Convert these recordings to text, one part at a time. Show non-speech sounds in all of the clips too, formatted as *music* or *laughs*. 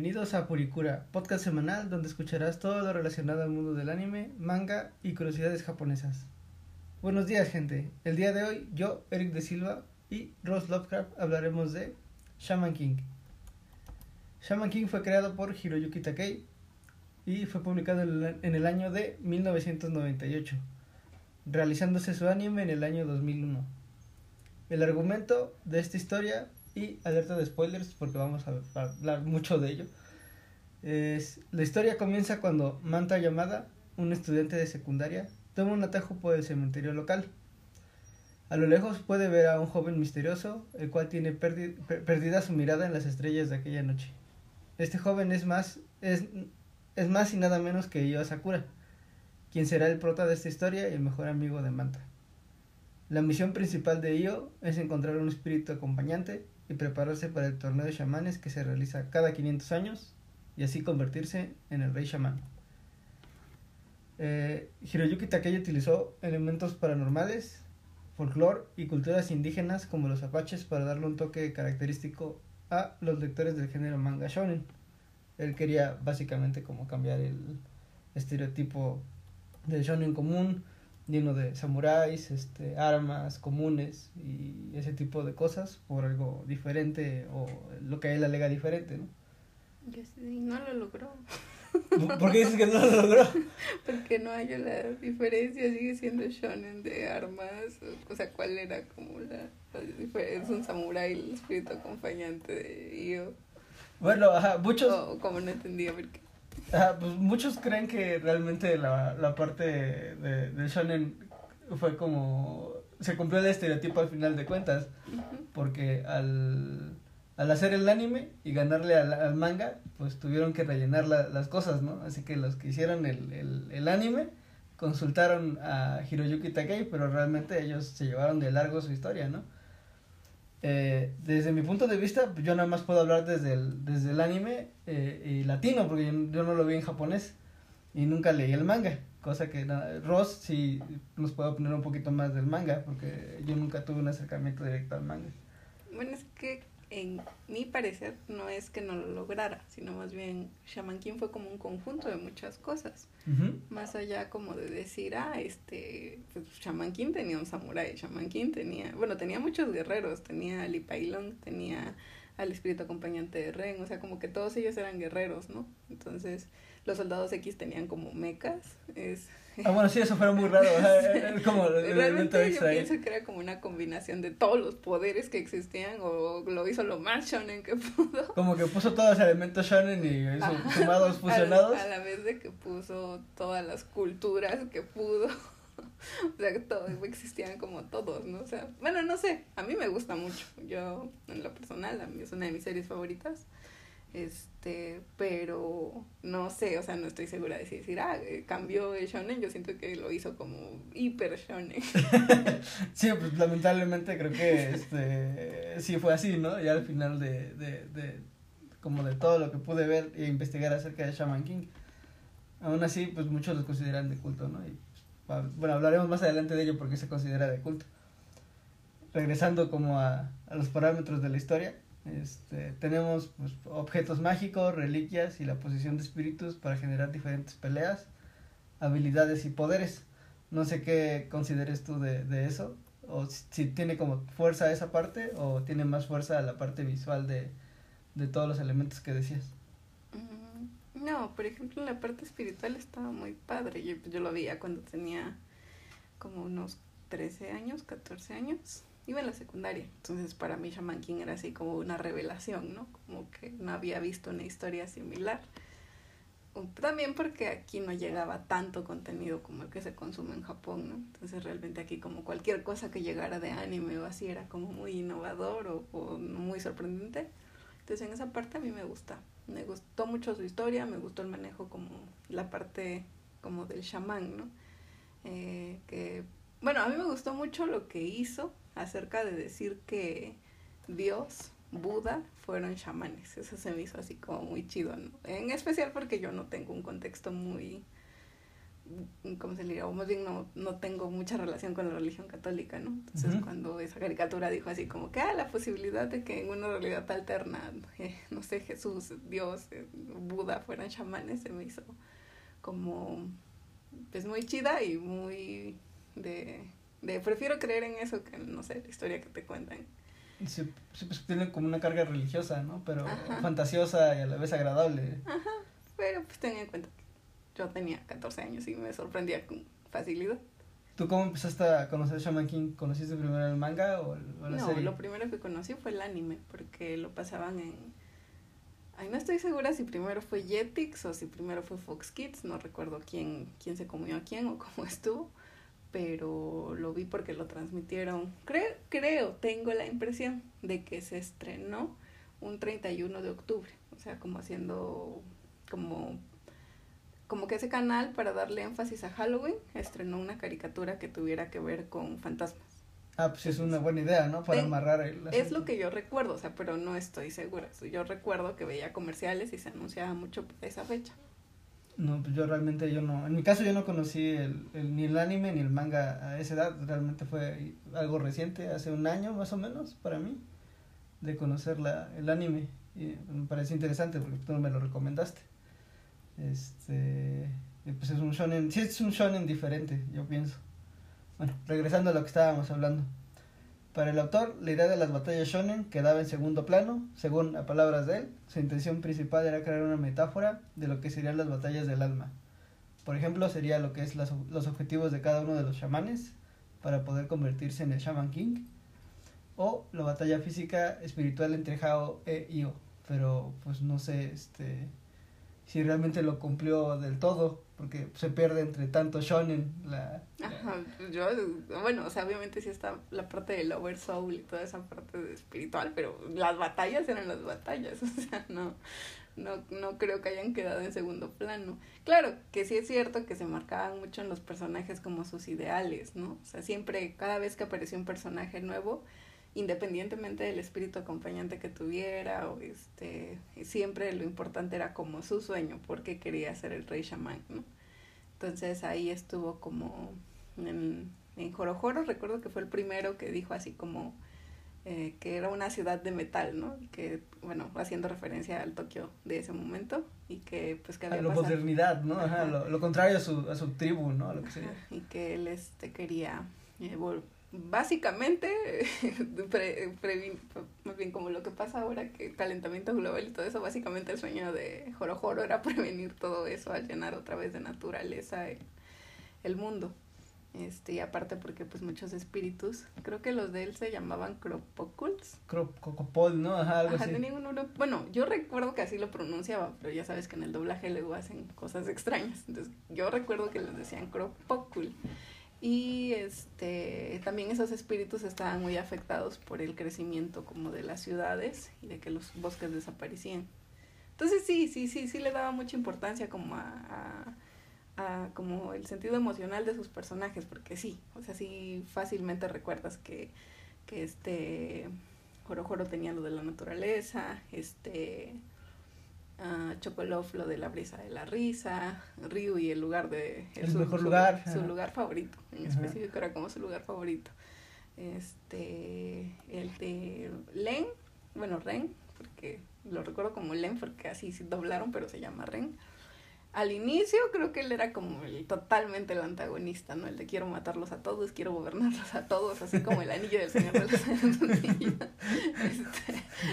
bienvenidos a Purikura, podcast semanal donde escucharás todo lo relacionado al mundo del anime, manga y curiosidades japonesas. Buenos días gente, el día de hoy yo, Eric de Silva y Ross Lovecraft hablaremos de Shaman King. Shaman King fue creado por Hiroyuki Takei y fue publicado en el año de 1998, realizándose su anime en el año 2001. El argumento de esta historia y alerta de spoilers porque vamos a hablar mucho de ello. La historia comienza cuando Manta Yamada, un estudiante de secundaria, toma un atajo por el cementerio local. A lo lejos puede ver a un joven misterioso, el cual tiene perdida su mirada en las estrellas de aquella noche. Este joven es más, es, es más y nada menos que Io Sakura, quien será el prota de esta historia y el mejor amigo de Manta. La misión principal de Io es encontrar un espíritu acompañante y prepararse para el torneo de chamanes que se realiza cada 500 años y así convertirse en el rey chamán. Eh, Hiroyuki Takei utilizó elementos paranormales, folclore y culturas indígenas como los apaches para darle un toque característico a los lectores del género manga shonen. Él quería básicamente como cambiar el estereotipo del shonen común, lleno de samuráis, este, armas comunes y ese tipo de cosas por algo diferente o lo que él alega diferente, ¿no? sí, no lo logró. ¿Por qué dices que no lo logró? *laughs* Porque no hay la diferencia, sigue siendo shonen de armas, o sea, ¿cuál era como la, diferencia? Es un samurái el espíritu acompañante de Io. Bueno, ajá, muchos... O, como no entendía por qué. pues muchos creen que realmente la, la parte de, de shonen fue como se cumplió el estereotipo al final de cuentas porque al, al hacer el anime y ganarle al, manga pues tuvieron que rellenar las cosas no así que los que hicieron el, el, el anime consultaron a Hiroyuki Takei pero realmente ellos se llevaron de largo su historia no eh, desde mi punto de vista, yo nada más puedo hablar desde el, desde el anime eh, y latino, porque yo, no lo vi en japonés y nunca leí el manga, cosa que Ross sí nos puede poner un poquito más del manga, porque yo nunca tuve un acercamiento directo al manga. Bueno, es que en mi parecer no es que no lo lograra, sino más bien Shaman King fue como un conjunto de muchas cosas. Más allá como de decir, ah, este, pues Shaman King tenía un samurái, Shaman King tenía, bueno, tenía muchos guerreros, tenía a Lipailon, tenía al espíritu acompañante de Ren, o sea, como que todos ellos eran guerreros, ¿no? Entonces, los soldados X tenían como mecas, es Ah, bueno, sí, eso fue muy raro. *laughs* como Realmente yo pienso que era como una combinación de todos los poderes que existían o lo hizo lo más shonen que pudo. Como que puso todos los elementos shonen y *laughs* hizo sumados, fusionados. A, la vez de que puso todas las culturas que pudo. *laughs* o sea, que todos existían como todos, ¿no? O sea, bueno, no sé, a mí me gusta mucho. Yo, en lo personal, a mí es una de mis series favoritas. Este, pero no sé, o sea, no estoy segura de si decir, ah, eh, cambió el shonen, yo siento que lo hizo como hiper shonen. *laughs* sí, pues lamentablemente creo que este sí fue así, ¿no? Ya al final de, de, de como de todo lo que pude ver e investigar acerca de Shaman King. Aún así, pues muchos lo consideran de culto, ¿no? Y, pues, bueno, hablaremos más adelante de ello porque se considera de culto. Regresando como a, a los parámetros de la historia, este, tenemos pues, objetos mágicos, reliquias y la posición de espíritus para generar diferentes peleas, habilidades y poderes. No sé qué consideres tú de, de eso, o si, tiene como fuerza esa parte o tiene más fuerza la parte visual de, de todos los elementos que decías. Mm, no, por ejemplo, la parte espiritual estaba muy padre. Yo, yo lo veía cuando tenía como unos 13 años, 14 años iba en la secundaria. Entonces para mí Shaman King era así como una revelación, ¿no? Como que no había visto una historia similar. También porque aquí no llegaba tanto contenido como el que se consume en Japón, ¿no? Entonces realmente aquí como cualquier cosa que llegara de anime o así era como muy innovador o, o muy sorprendente. Entonces en esa parte a mí me gusta. Me gustó mucho su historia, me gustó el manejo como la parte como del chamán, ¿no? Eh, que, bueno, a mí me gustó mucho lo que hizo acerca de decir que Dios, Buda, fueron chamanes. Eso se me hizo así como muy chido, ¿no? En especial porque yo no tengo un contexto muy como se le diga, o más bien no, no tengo mucha relación con la religión católica, ¿no? Entonces cuando esa caricatura dijo así como que, ah, la posibilidad de que en una realidad alterna, eh, no sé, Jesús, Dios, eh, Buda fueran chamanes, se me hizo como, pues muy chida y muy de, de, prefiero creer en eso que, no sé, la historia que te cuentan. Sí, pues tiene como una carga religiosa, ¿no? Pero fantasiosa y a la vez agradable. Ajá, pero pues ten en cuenta yo tenía 14 años y me sorprendía con facilidad. ¿Tú cómo empezaste a conocer Shaman King? ¿Conociste primero el manga o, la no, lo primero que conocí fue el anime, porque lo pasaban en... Ay, no estoy segura si primero fue Jetix o si primero fue Fox Kids, no recuerdo quién, quién se comió a quién o cómo *laughs* estuvo, pero lo vi porque lo transmitieron. Creo, creo, tengo la impresión de que se estrenó un 31 de octubre, o sea, como haciendo como como que ese canal, para darle énfasis a Halloween, estrenó una caricatura que tuviera que ver con fantasmas. Ah, pues es una buena idea, ¿no? Para amarrar el... Es lo que yo recuerdo, o sea, pero no estoy segura. Yo recuerdo que veía comerciales y se anunciaba mucho esa fecha. No, pues yo realmente yo no, en mi caso yo no conocí el, ni el anime ni el manga a esa edad, realmente fue algo reciente, hace un año más o menos para mí, de conocer la, el anime. Y me parece interesante porque tú me lo recomendaste. Este, pues es un shonen, sí es un shonen diferente, yo pienso. Bueno, regresando a lo que estábamos hablando. Para el autor, la idea de las batallas shonen quedaba en segundo plano, según a palabras de él, su intención principal era crear una metáfora de lo que serían las batallas del alma. Por ejemplo, sería lo que es los objetivos de cada uno de los chamanes para poder convertirse en el Shaman King, o la batalla física espiritual entre Hao e Io, pero pues no sé, este si realmente lo cumplió del todo, porque se pierde entre tanto shonen la... Ajá, yo, bueno, o sea, obviamente sí está la parte del Over Soul y toda esa parte espiritual, pero las batallas eran las batallas, *laughs* o sea, no, no, no creo que hayan quedado en segundo plano. Claro, que sí es cierto que se marcaban mucho en los personajes como sus ideales, ¿no? O sea, siempre, cada vez que apareció un personaje nuevo, independientemente del espíritu acompañante que tuviera, o este, siempre lo importante era como su sueño, porque quería ser el rey chamán, ¿no? Entonces ahí estuvo como en, en Jorojoro, recuerdo que fue el primero que dijo así como eh, que era una ciudad de metal, ¿no? Que, bueno, haciendo referencia al Tokio de ese momento y que pues que había... A la modernidad, ¿no? Ajá, lo, lo, contrario a su, a su tribu, ¿no? Lo que sería. y que él este, quería eh, básicamente, *laughs* más bien como lo que pasa ahora, que calentamiento global y todo eso, básicamente el sueño de Joro Joro era *laughs* prevenir todo eso al llenar otra vez de naturaleza el, mundo. Este, y aparte porque pues muchos espíritus, creo que los de él se llamaban Cropoculs. Cropocopol, ¿no? Ajá, algo así. bueno, yo recuerdo que así lo pronunciaba, pero ya sabes que en el doblaje luego hacen cosas extrañas. Entonces, yo recuerdo que les decían Cropocul. Y este, también esos espíritus estaban muy afectados por el crecimiento como de las ciudades y de que los bosques desaparecían. Entonces sí, sí, sí, sí le daba mucha importancia como a, a, como el sentido emocional de sus personajes, porque sí, o sea, sí fácilmente recuerdas que, que este Joro Joro tenía lo de la naturaleza, este uh, Chocolov lo de la brisa de la risa, Ryu y el lugar de... El, mejor lugar. Su, lugar favorito, en específico era como su lugar favorito. Este, el de Len, bueno, Ren, porque lo recuerdo como Len porque así se doblaron, pero se llama Ren al inicio creo que él era como el, totalmente el antagonista, ¿no? El de quiero matarlos a todos, quiero gobernarlos a todos, así como el anillo del Señor de los este,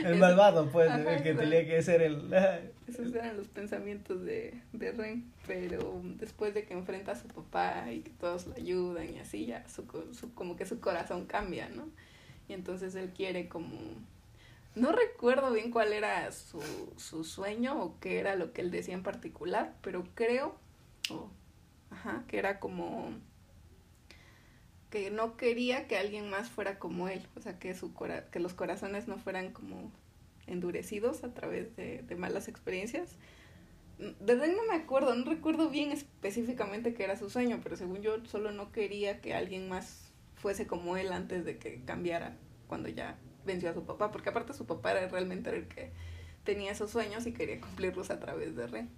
*laughs* el malvado, pues, el que tenía que ser el... *laughs* Esos eran los pensamientos de, de Ren, pero después de que enfrenta a su papá y que todos lo ayudan y así, ya su, su, como que su corazón cambia, ¿no? Y entonces él quiere como no recuerdo bien cuál era su, su sueño o qué era lo que él decía en particular, pero creo ajá, que era como que no quería que alguien más fuera como él, o sea, que, su que los corazones no fueran como endurecidos a través de, de malas experiencias. Desde ahí no me acuerdo, no recuerdo bien específicamente qué era su sueño, pero según yo solo no quería que alguien más fuese como él antes de que cambiara cuando ya venció a su papá, porque aparte su papá era realmente el que tenía esos sueños y quería cumplirlos a través de Ren.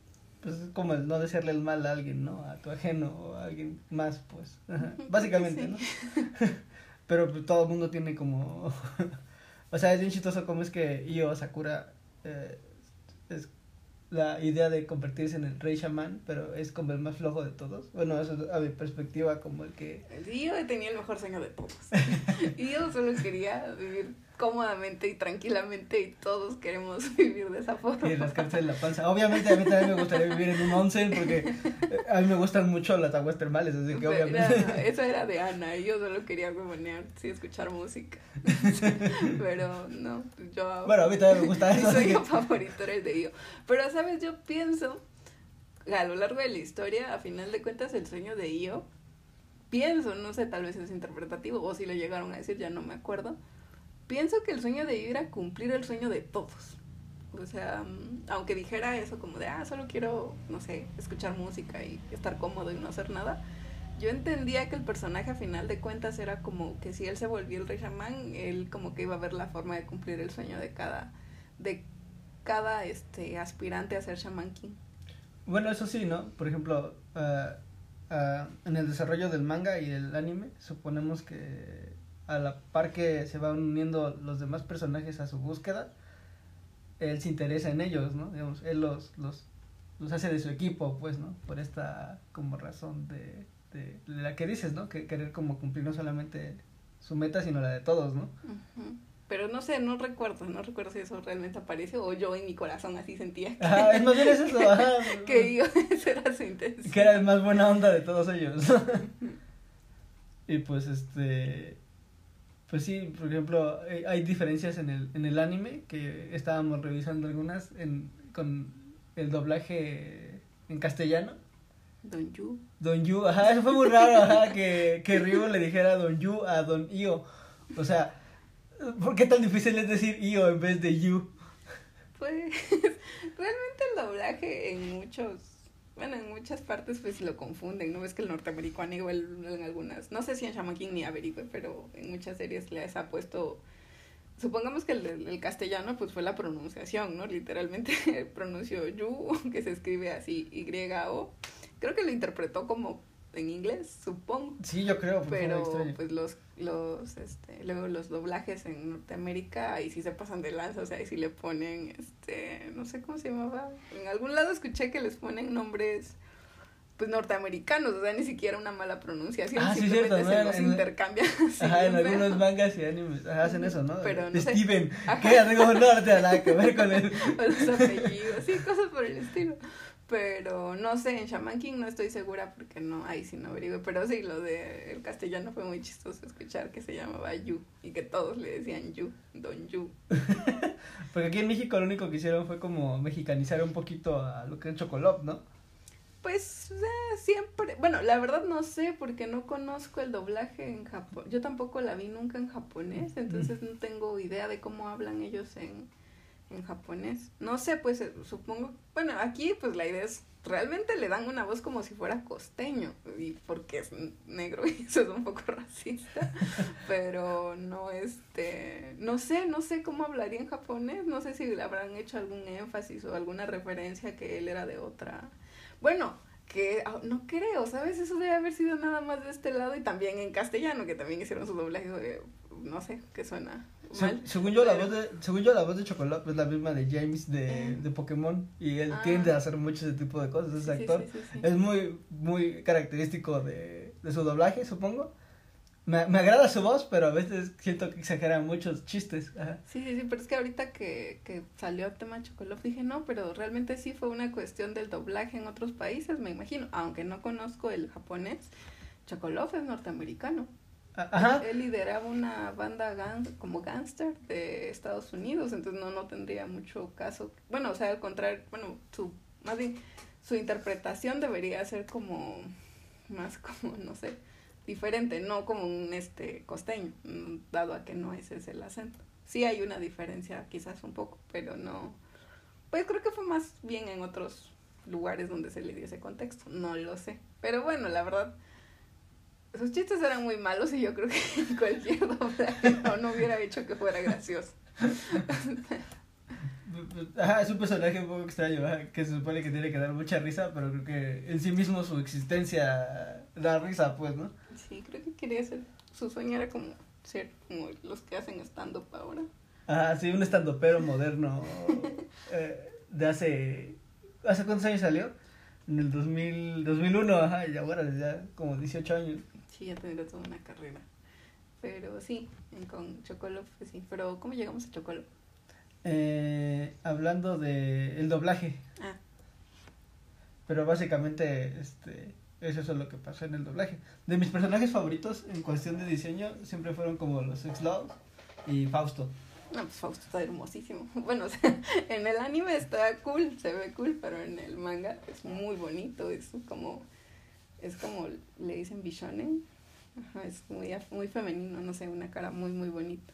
pues es como el no desearle el mal a alguien, ¿no? A tu ajeno o a alguien más, pues. *laughs* Básicamente, ¿no? *laughs* Pero pues, todo el mundo tiene como... *laughs* o sea, es bien chistoso como es que Io Sakura eh, es la idea de convertirse en el rey chamán, pero es como el más flojo de todos. Bueno, eso a mi perspectiva como el que... Yo tenía el mejor sueño de todos. yo solo quería vivir cómodamente y tranquilamente y todos queremos *laughs* vivir de esa forma. Y rascarse la panza. Obviamente a mí también me gustaría vivir en un onsen porque eh, a mí me gustan mucho las aguas termales, así que obviamente... *laughs* eso era de Ana y yo solo quería huevonear, sí, escuchar música. *laughs* Pero no, yo... Bueno, a mí también me gusta eso. Mi sueño favorito era el de yo. Pero, ¿sabes? Yo pienso, a lo largo de la historia, a final de cuentas, el sueño de Io, pienso, no sé, tal vez es interpretativo, o si lo llegaron a decir, ya no me acuerdo pienso que el sueño de ir era cumplir el sueño de todos. O sea, mm, aunque dijera eso como de, ah, solo quiero, no sé, escuchar música y estar cómodo y no hacer nada, yo entendía que el personaje a final de cuentas era como que si él se volvió el rey chamán, él como que iba a ver la forma de cumplir el sueño de cada, de cada este aspirante a ser chamán king. Bueno, eso sí, ¿no? Por ejemplo, uh, en el desarrollo del manga y el anime, suponemos que a la par que se van uniendo los demás personajes a su búsqueda, él se interesa en ellos, ¿no? Digamos, él los, los, los hace de su equipo, pues, ¿no? Por esta como razón de, de, la que dices, ¿no? Que querer como cumplir no solamente su meta, sino la de todos, ¿no? Pero no sé, no recuerdo, no recuerdo si eso realmente aparece o yo en mi corazón así sentía. Que, ah, es más bien eso, *laughs* que yo, esa *laughs* era su intención. Que era el más buena onda de todos ellos. *laughs* y pues este pues sí, por ejemplo, eh, hay diferencias en el, en el anime que estábamos revisando algunas en, con el doblaje en castellano. Don Yu. Don Yu, ajá, eso fue muy raro, ajá, que, que Ryu le dijera Don Yu a Don Io. O sea, ¿por qué tan difícil es decir Io en vez de Yu? Pues, *laughs* realmente el doblaje en muchos bueno, en muchas partes pues lo confunden, ¿no? ves que el norteamericano igual en algunas, no sé si en Shaman King ni averigüe, pero en muchas series les ha puesto, supongamos que el, el castellano pues fue la pronunciación, ¿no? Literalmente *laughs* pronunció you, *laughs* que se escribe así Y-O, creo que lo interpretó como en inglés, supongo. Sí, yo creo. Pero pues los, los, este, luego los doblajes en Norteamérica, ahí sí se pasan de lanza, o sea, ahí sí le ponen, este, no sé cómo se llamaba. En algún lado escuché que les ponen nombres pues norteamericanos, o sea, ni siquiera una mala pronunciación, ah, simplemente *laughs* sí, se los intercambian. Ajá, en algunos mangas y animes hacen eso, ¿no? Pero no Steven, ¿qué? Algo no, no tiene nada que ver con *laughs* él. O los apellidos, sí, cosas por el estilo. Pero no sé, en Shaman King no estoy segura porque no, ahí sí no averiguo. Pero sí, lo de el castellano fue muy chistoso escuchar que se llamaba Yu y que todos le decían Yu, Don Yu. *laughs* porque aquí en México lo único que hicieron fue como mexicanizar un poquito a lo que es Chocolop, ¿no? Pues siempre, bueno, la verdad no sé porque no conozco el doblaje en Japón. Yo tampoco la vi nunca en japonés, entonces no tengo idea de cómo hablan ellos en, en japonés. No sé, pues eh, supongo, bueno, aquí pues la idea es, realmente le dan una voz como si fuera costeño, y porque es negro *laughs* y eso es un poco racista, *laughs* pero no este, no sé, no sé cómo hablaría en japonés, no sé si le habrán hecho algún énfasis o alguna referencia que él era de otra. Bueno, que ah, no creo, ¿sabes? Eso debe haber sido nada más de este lado y también en castellano, que también hicieron su doblaje, no sé, que suena según yo, la voz de, según yo, la voz de Chocolate es la misma de James de, eh. de Pokémon. Y él ah. tiende a hacer mucho ese tipo de cosas, ese actor. es muy, muy característico de, de su doblaje, supongo. Me, me, agrada su voz, pero a veces siento que exagera muchos chistes. Sí, sí, sí, pero es que ahorita que, que salió el tema Chocolate dije, no, pero realmente sí fue una cuestión del doblaje en otros países, me imagino. Aunque no conozco el japonés, Chocolate es norteamericano. Él lideraba una banda como gangster de Estados Unidos, entonces no, no tendría mucho caso. Bueno, o sea, al contrario, bueno, su, más bien, su interpretación debería ser como, más como, no sé, diferente, no como un este costeño, dado a que no ese es el acento. Sí hay una diferencia, quizás un poco, pero no. Pues creo que fue más bien en otros lugares donde se le dio ese contexto, no lo sé. Pero bueno, la verdad sus chistes eran muy malos y yo creo que *laughs* cualquier doblaje no, no hubiera hecho que fuera gracioso. *laughs* Ajá, es un personaje un poco extraño, que se supone que tiene que dar mucha risa, pero creo que en sí mismo su existencia da risa, pues, ¿no? Sí, creo que quería ser, su sueño era como ser como los que hacen stand-up ahora. Ah, sí, un estandopero moderno *laughs* eh, de hace... ¿Hace cuántos años salió? En el 2000, 2001, ajá, y ahora ya como 18 años. Sí, ya tendría toda una carrera. Pero sí, con Chocolo, pues sí. Pero, ¿cómo llegamos a Chocolo? Eh, hablando de el doblaje, Ah, pero básicamente este eso es lo que pasó en el doblaje. De mis personajes favoritos en cuestión de diseño siempre fueron como los X-Laws y Fausto. no, pues Fausto está hermosísimo. *laughs* Bueno, o sea, en el anime está cool, se ve cool, pero en el manga es muy bonito. Es como, es como le dicen Bishonen. Ajá, es muy, muy femenino, no sé, una cara muy, muy bonita.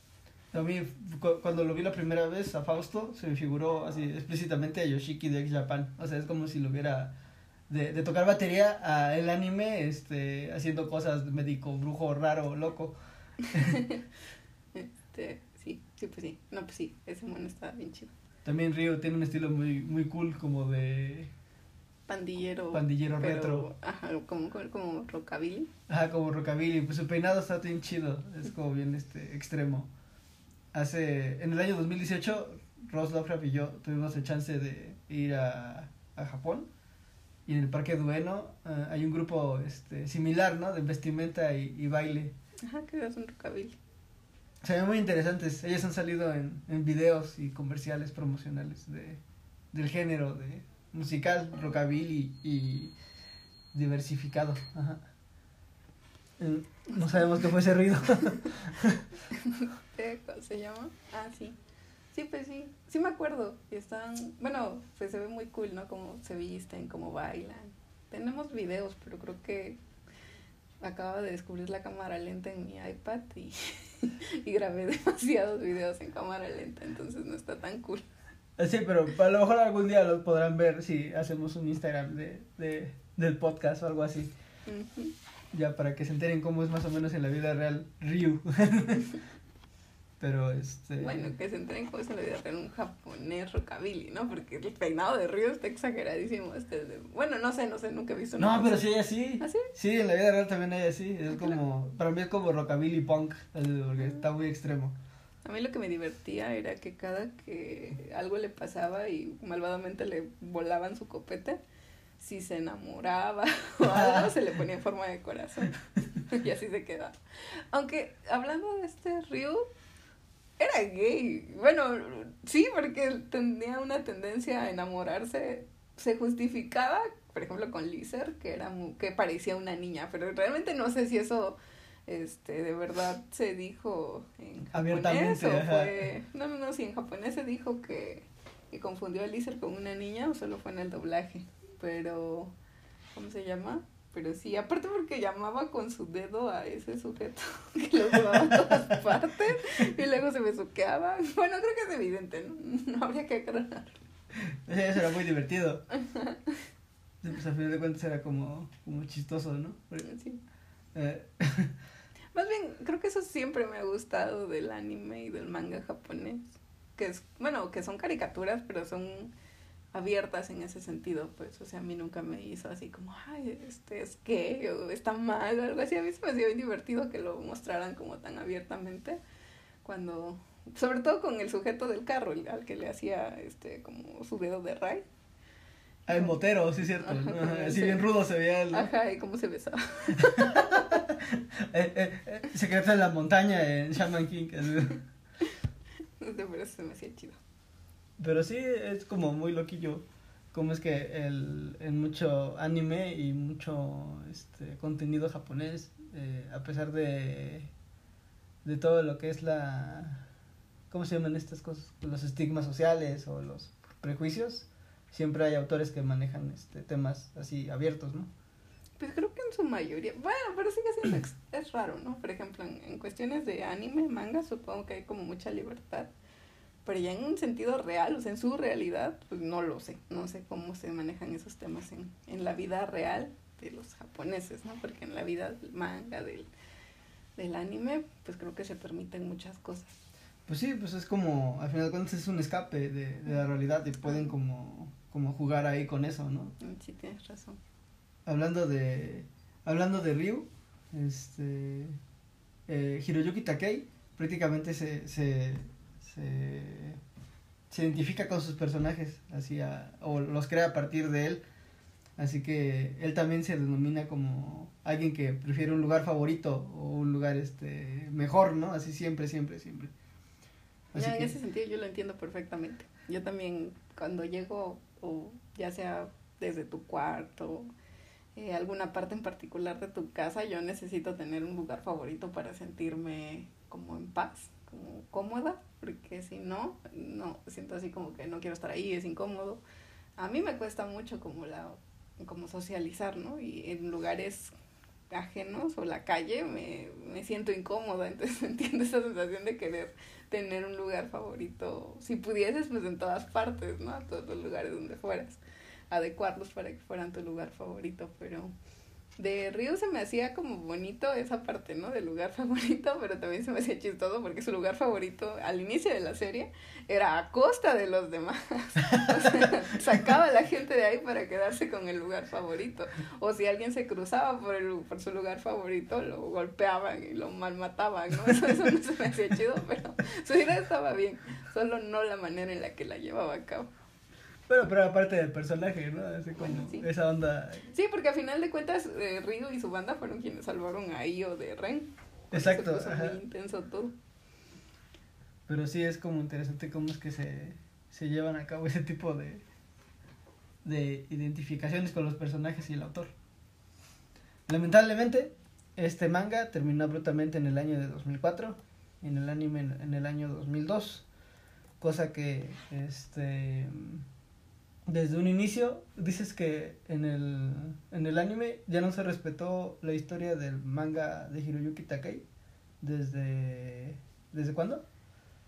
A mí cu- cuando lo vi la primera vez a Fausto se me figuró así explícitamente a Yoshiki de X Japan. O sea, es como si lo hubiera de, de tocar batería a el anime este haciendo cosas médico, brujo, raro, loco. Este, sí, sí, pues sí. No, pues sí, ese mono está bien chido. También Ryo tiene un estilo muy muy cool como de Pandillero. pandillero pero, retro. Ajá, como, como, como rockabilly. Ajá, como rockabilly, pues su peinado está bien chido, es como bien este extremo. Hace en el año 2018 Ross Lovecraft y yo tuvimos el chance de ir a, a Japón y en el Parque Dueno eh, hay un grupo este similar, ¿no? De vestimenta y, y baile. Ajá, que es un rockabilly. Se ven muy interesantes. Ellos han salido en, en videos y comerciales promocionales de del género de musical, rockabilly y diversificado. Ajá. No sabemos qué fue ese ruido. *laughs* ¿Qué cosa se llama? Ah, sí. Sí, pues sí. Sí me acuerdo. Y están, bueno, pues se ve muy cool, ¿no? Cómo se visten, cómo bailan. Tenemos videos, pero creo que acaba de descubrir la cámara lenta en mi iPad y, *laughs* y grabé demasiados videos en cámara lenta, entonces no está tan cool. Eh, Sí, pero a lo mejor algún día los podrán ver si hacemos un Instagram de, de, del podcast o algo así. Ya para que se enteren cómo es más o menos en la vida real Ryu. *laughs* pero este. Bueno, que se enteren cómo es en la vida real un japonés rockabilly, ¿no? Porque el peinado de Río está exageradísimo. Este de- Bueno, no sé, no sé, nunca he visto No, pero sí hay así. ¿Ah, sí? Sí, en la vida real también hay así. Es Ah, como. Para mí es como rockabilly punk. Porque está muy extremo. A mí lo que me divertía era que cada que algo le pasaba y malvadamente le volaban su copete, si se enamoraba *laughs* o algo, se le ponía en forma de corazón. *laughs* y así se quedaba. Aunque hablando de este Ryu, era gay. Bueno, sí, porque tenía una tendencia a enamorarse. Se justificaba, por ejemplo, con Lizer, que era mu- que parecía una niña, pero realmente no sé si eso este de verdad se dijo en japonés o fue no no no si en japonés se dijo que, que confundió a Lizer con una niña o solo fue en el doblaje pero cómo se llama pero sí aparte porque llamaba con su dedo a ese sujeto *laughs* que lo llevaba a todas partes y luego se besuqueaba bueno creo que es evidente no, no habría que aclarar Sí, Eso era muy divertido. *laughs* Pues a fin de cuentas era como, como chistoso, ¿no? Porque, Sí. eh, Más bien, creo que eso siempre me ha gustado del anime y del manga japonés. Que es, bueno, que son caricaturas, pero son abiertas en ese sentido, pues, o sea, a mí nunca me hizo así como, ay, este es o está mal o algo así. A mí se me hacía bien divertido que lo mostraran como tan abiertamente cuando, sobre todo con el sujeto del carro, al que le hacía, este, como su dedo de ray. ah, el motero, sí es cierto. Ajá, ¿no? Ajá, Así sí. bien rudo se veía el, Ajá, y cómo se besaba. *laughs* eh, eh, eh, secreto en la montaña en Shaman King. así. De verdad se me hacía chido. Pero sí es como muy loquillo. Como es que el, en mucho anime y mucho este contenido japonés, eh, a pesar de, de todo lo que es la... ¿Cómo se llaman estas cosas? Los estigmas sociales o los prejuicios. Siempre hay autores que manejan este temas así abiertos, ¿no? Pues creo que en su mayoría, bueno, pero sigue siendo es raro, ¿no? Por ejemplo, en cuestiones de anime, manga, supongo que hay como mucha libertad. Pero ya en un sentido real, o sea, en su realidad, pues no lo sé. No sé cómo se manejan esos temas en, en la vida real de los japoneses, ¿no? Porque en la vida del manga, del, del anime, pues creo que se permiten muchas cosas. Pues sí, pues es como, al final de cuentas es un escape de, de la realidad y pueden como, como jugar ahí con eso, ¿no? Sí, tienes razón. Hablando de, hablando de Ryu, este, eh, Hiroyuki Takei prácticamente se, se, se, se identifica con sus personajes, así a- o los crea a partir de él. Así que él también se denomina como alguien que prefiere un lugar favorito o un lugar este mejor, ¿no? Así siempre, siempre, siempre. Así Ya, en ese sentido yo lo entiendo perfectamente. Yo también cuando llego, o ya sea desde tu cuarto, eh, alguna parte en particular de tu casa, yo necesito tener un lugar favorito para sentirme como en paz, cómoda, porque si no, no, siento así como que no quiero estar ahí, es incómodo. A mí me cuesta mucho como la como socializar, ¿no? Y en lugares ajenos o la calle me, me siento incómoda, *laughs* entonces entiendo esa sensación de querer tener un lugar favorito, si pudieses, pues en todas partes, ¿no? A todos los lugares donde fueras, adecuarlos para que fueran tu lugar favorito, pero de Río se me hacía como bonito esa parte, ¿no? Del lugar *laughs* favorito, pero también se me hacía chistoso porque su lugar favorito al inicio de la serie era a costa de los demás. *laughs* O sea, *laughs* sacaba a la gente de ahí para quedarse con el lugar favorito. O si alguien se cruzaba por, el, su lugar favorito, lo golpeaban y lo malmataban, ¿no? Eso, eso no se me hacía chido, pero su idea estaba bien, solo no la manera en la que la llevaba a cabo. Pero, pero aparte del personaje, ¿no? Así como Bueno, sí. esa onda. Sí, porque a final de cuentas, eh, Ryu y su banda fueron quienes salvaron a Io de Ren. Exacto, ajá. muy intenso todo. Pero sí es como interesante cómo es que se, se llevan a cabo ese tipo de, de identificaciones con los personajes y el autor. Lamentablemente, este manga terminó abruptamente en el año de 2004 y en el anime en, en el año 2002. Cosa que, este, desde un inicio, dices que en el, en el anime ya no se respetó la historia del manga de Hiroyuki Takei. ¿Desde, ¿desde cuándo?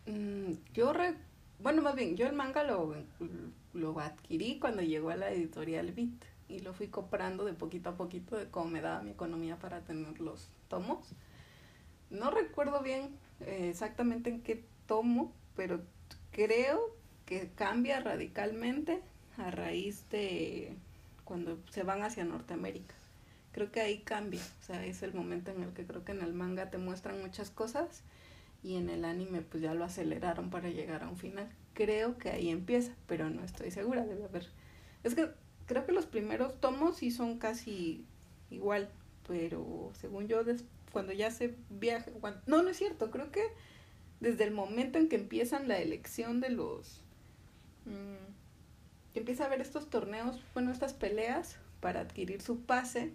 Mm, yo, re- bueno, más bien, yo el manga lo, lo adquirí cuando llegó a la editorial Beat y lo fui comprando de poquito a poquito de cómo me daba mi economía para tener los tomos. No recuerdo bien eh, exactamente en qué tomo, pero creo que cambia radicalmente a raíz de cuando se van hacia Norteamérica. Creo que ahí cambia, o sea, es el momento en el que creo que en el manga te muestran muchas cosas y en el anime pues ya lo aceleraron para llegar a un final. Creo que ahí empieza, pero no estoy segura, debe haber. Es que creo que los primeros tomos sí son casi igual, pero según yo cuando ya se viaja, no, no es cierto, creo que desde el momento en que empiezan la elección de los mm, empieza a haber estos torneos, bueno, estas peleas para adquirir su pase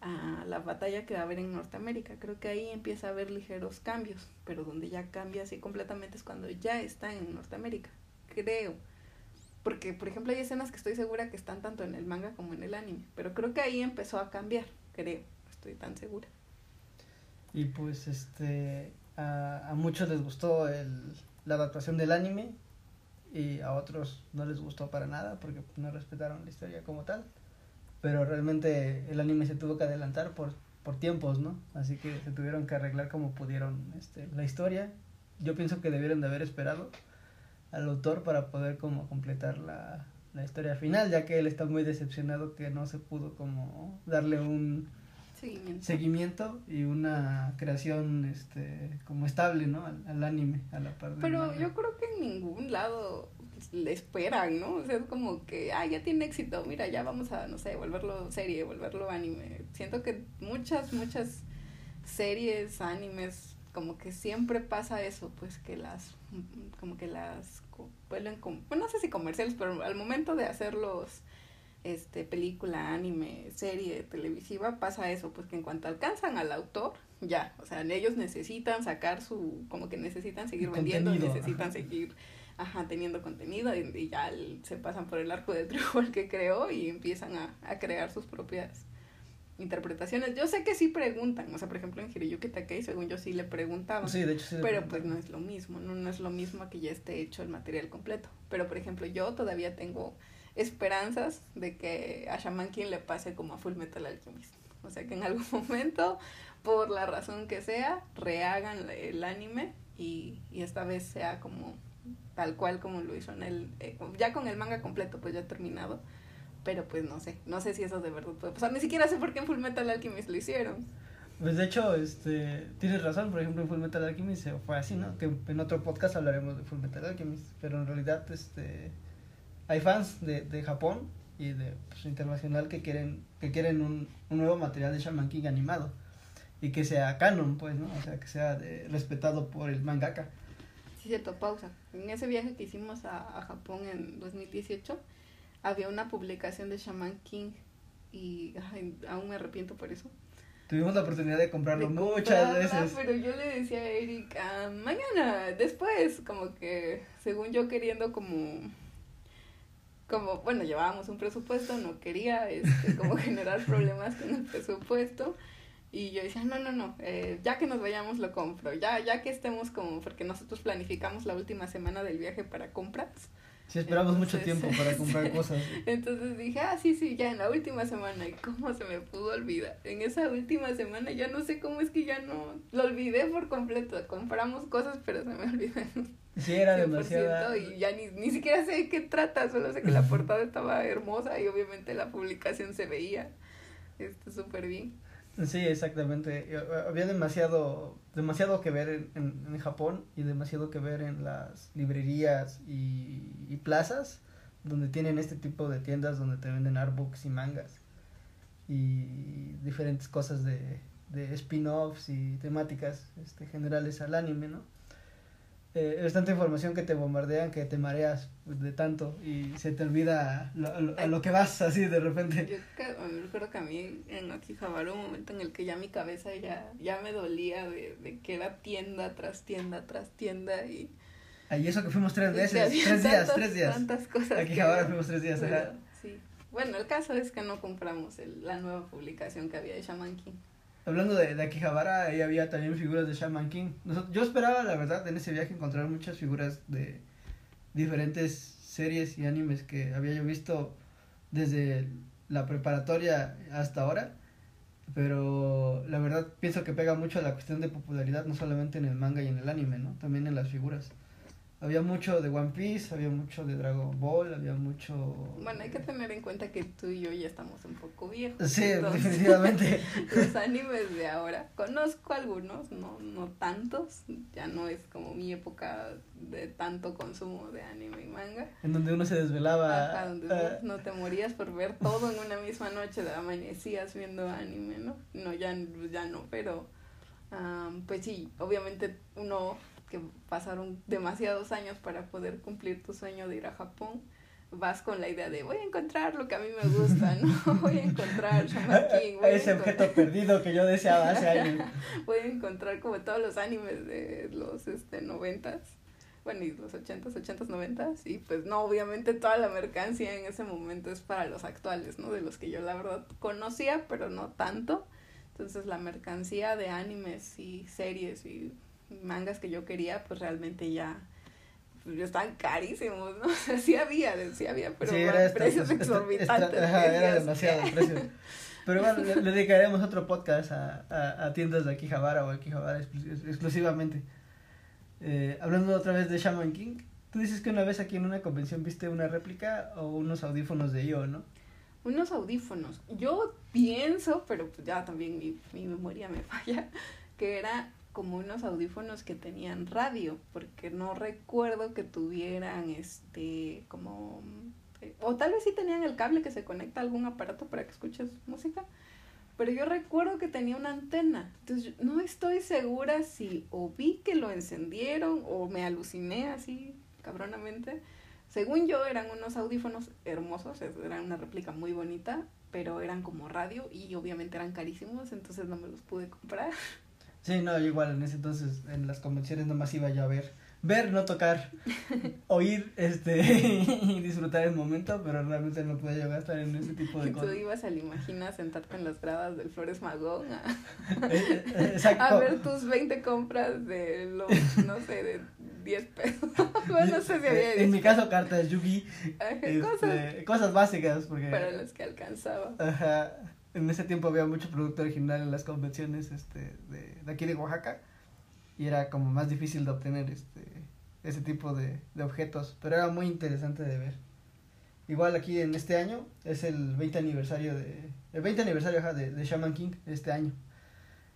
a la batalla que va a haber en Norteamérica. Creo que ahí empieza a haber ligeros cambios, pero donde ya cambia así completamente es cuando ya está en Norteamérica. Creo. Porque, por ejemplo, hay escenas que estoy segura que están tanto en el manga como en el anime, pero creo que ahí empezó a cambiar, creo. Estoy tan segura. Y pues este a, a muchos les gustó el, la adaptación del anime y a otros no les gustó para nada porque no respetaron la historia como tal. Pero realmente el anime se tuvo que adelantar por, por tiempos, ¿no? Así que se tuvieron que arreglar como pudieron este, la historia. Yo pienso que debieron de haber esperado al autor para poder como completar la, la historia final, ya que él está muy decepcionado que no se pudo como darle un, Seguimiento. seguimiento y una creación este como estable no al, al anime a la par Pero yo creo que en ningún lado le esperan, ¿no? O sea, es como que, ah, ya tiene éxito, mira, ya vamos a, no sé, volverlo serie, volverlo anime. Siento que muchas, muchas series, animes, como que siempre pasa eso, pues que las, como que las vuelven como, bueno, no sé si comerciales, pero al momento de hacerlos, este, película, anime, serie televisiva, pasa eso, pues que en cuanto alcanzan al autor, ya, o sea, ellos necesitan sacar su, como que necesitan seguir vendiendo, contenido, necesitan seguir, ajá, teniendo contenido y, y ya el- se pasan por el arco de triunfo el que creó y empiezan a, a crear sus propias interpretaciones. Yo sé que sí preguntan, o sea, por ejemplo en Hiroyuki Takei, según yo sí le preguntaban. sí de hecho sí le Pero pues no es lo mismo, no, no es lo mismo que ya esté hecho el material completo. Pero por ejemplo, yo todavía tengo esperanzas de que a Shaman King le pase como a Full Metal Alchemist. O sea, que en algún *laughs* momento, por la razón que sea, rehagan el anime y, y esta vez sea como tal cual como lo hizo en el... Eh, ya con el manga completo, pues ya terminado. Pero pues no sé, no sé si eso de verdad puede pasar. Ni siquiera sé por qué en Full Metal Alchemist lo hicieron. Pues de hecho, este, tienes razón, por ejemplo, en Full Metal Alchemist fue así, ¿no? Que en otro podcast hablaremos de Full Metal Alchemist, pero en realidad, este, hay fans de, de Japón y de pues, internacional que quieren que quieren un, un, nuevo material de Shaman King animado y que sea canon, pues, ¿no? O sea, que sea de, respetado por el mangaka. Sí, cierto, pausa. En ese viaje que hicimos a, a Japón en 2018, había una publicación de Shaman King y ay, aún me arrepiento por eso Tuvimos la oportunidad de comprarlo muchas veces. Pero yo le decía a Eric, ah, mañana, después, como que, según yo queriendo como, como, bueno, llevábamos un presupuesto, no quería, este, como *laughs* generar problemas con el presupuesto. Y yo decía, no, no, no, eh, ya que nos vayamos lo compro, ya, ya que estemos como, porque nosotros planificamos la última semana del viaje para compras. Sí, esperamos mucho tiempo para comprar *laughs* cosas. Entonces dije, ah, sí, sí, ya en la última semana. ¿Y cómo se me pudo olvidar? En esa última semana ya no sé cómo es que ya no... Lo olvidé por completo. Compramos cosas, pero se me *laughs* olvidó. Sí, era demasiado. Y ya ni, ni siquiera sé de qué trata. Solo sé que la portada estaba hermosa y obviamente la publicación se veía este súper bien. Sí, exactamente. Había demasiado, demasiado que ver en, en, Japón y demasiado que ver en las librerías y, y, plazas donde tienen este tipo de tiendas donde te venden artbooks y mangas y diferentes cosas de, de spin-offs y temáticas este, generales al anime, ¿no? Eh, es tanta información que te bombardean que te mareas de tanto y se te olvida lo, a lo que vas así de repente. Yo recuerdo que a mí en Akihabara un momento en el que ya mi cabeza ya, ya me dolía de, de que era tienda tras tienda tras tienda y... Ahí eso que fuimos tres veces, tres días, tres días. Tantas cosas. Akihabara fuimos tres días, Sí. Bueno, el caso es que no compramos el, la nueva publicación que había de Shaman King hablando de, de Akihabara, ahí había también figuras de Shaman King. yo esperaba, la verdad, en ese viaje encontrar muchas figuras de diferentes series y animes que había yo visto desde la preparatoria hasta ahora. Pero la verdad pienso que pega mucho a la cuestión de popularidad, no solamente en el manga y en el anime, ¿no? También en las figuras había mucho de One Piece, había mucho de Dragon Ball, había mucho... Bueno, hay que tener en cuenta que tú y yo ya estamos un poco viejos. Sí, definitivamente. *laughs* Los animes de ahora, conozco algunos, no, no tantos, ya no es como mi época de tanto consumo de anime y manga. En donde uno se desvelaba. Ajá, donde uh, no te morías por ver todo en una misma noche, amanecías viendo anime, ¿no? No, ya, ya no, pero... Um, pues sí, obviamente uno que pasaron demasiados años para poder cumplir tu sueño de ir a Japón, vas con la idea de voy a encontrar lo que a mí me gusta, ¿no? *laughs* Voy a encontrar *laughs* Shaman King. Ese objeto perdido que yo deseaba hace *laughs* años. voy a encontrar como todos los animes de los este noventas. Bueno, y los ochentas, ochentas, noventas. Y pues no, obviamente toda la mercancía en ese momento es para los actuales, ¿no? De los que yo la verdad conocía, pero no tanto. Entonces la mercancía de animes y series y mangas que yo quería, pues realmente ya pues, estaban carísimos, ¿no? *laughs* O sea, sí había, sí había, pero sí, precios exorbitantes. era demasiado el precio. Pero bueno, le, le, dedicaremos otro podcast a, a, a tiendas de Akihabara o Akihabara exclusivamente. Eh, hablando otra vez de Shaman King, tú dices que una vez aquí en una convención viste una réplica o unos audífonos de IO, ¿no? Unos audífonos. Yo pienso, pero pues ya también mi, mi memoria me *laughs* falla, que era como unos audífonos que tenían radio, porque no recuerdo que tuvieran este como eh, o tal vez sí tenían el cable que se conecta a algún aparato para que escuches música, pero yo recuerdo que tenía una antena. Entonces no estoy segura si o vi que lo encendieron o me aluciné así cabronamente. Según yo eran unos audífonos hermosos, eran una réplica muy bonita, pero eran como radio y obviamente eran carísimos, entonces no me los pude comprar. *laughs* Sí, no, igual en ese entonces en las convenciones nomás iba yo a ver, ver, no tocar, *laughs* oír, este, *laughs* y disfrutar el momento, pero realmente no podía llegar a estar en ese tipo de *laughs* cosas. Tú ibas al Imagina sentarte en las gradas del Flores Magón a, eh, eh, a ver tus 20 compras de los, no sé, de 10 pesos. bueno, no sé si había En mi caso, cartas, Yugi, este, cosas, cosas básicas. Porque, para las que alcanzaba. Ajá. En ese tiempo había mucho producto original en las convenciones este, de, de aquí de Oaxaca y era como más difícil de obtener este, ese tipo de, de objetos, pero era muy interesante de ver. Igual aquí en este año es el 20 aniversario de el 20 aniversario ajá, de, de Shaman King este año.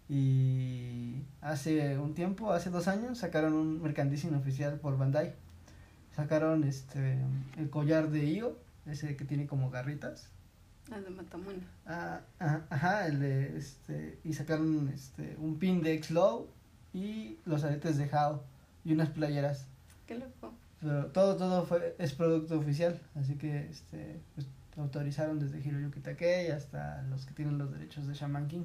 Y hace un tiempo, hace dos años, sacaron un merchandising oficial por Bandai. Sacaron este el collar de Io, ese que tiene como garritas. El de Matamuna. Ah, ajá, ajá, el de este y sacaron este un pin de X-Low y los aretes de Hao y unas playeras. Qué loco. Pero todo, todo fue, es producto oficial, así que este, pues, autorizaron desde Hiroyuki Takei hasta los que tienen los derechos de Shaman King.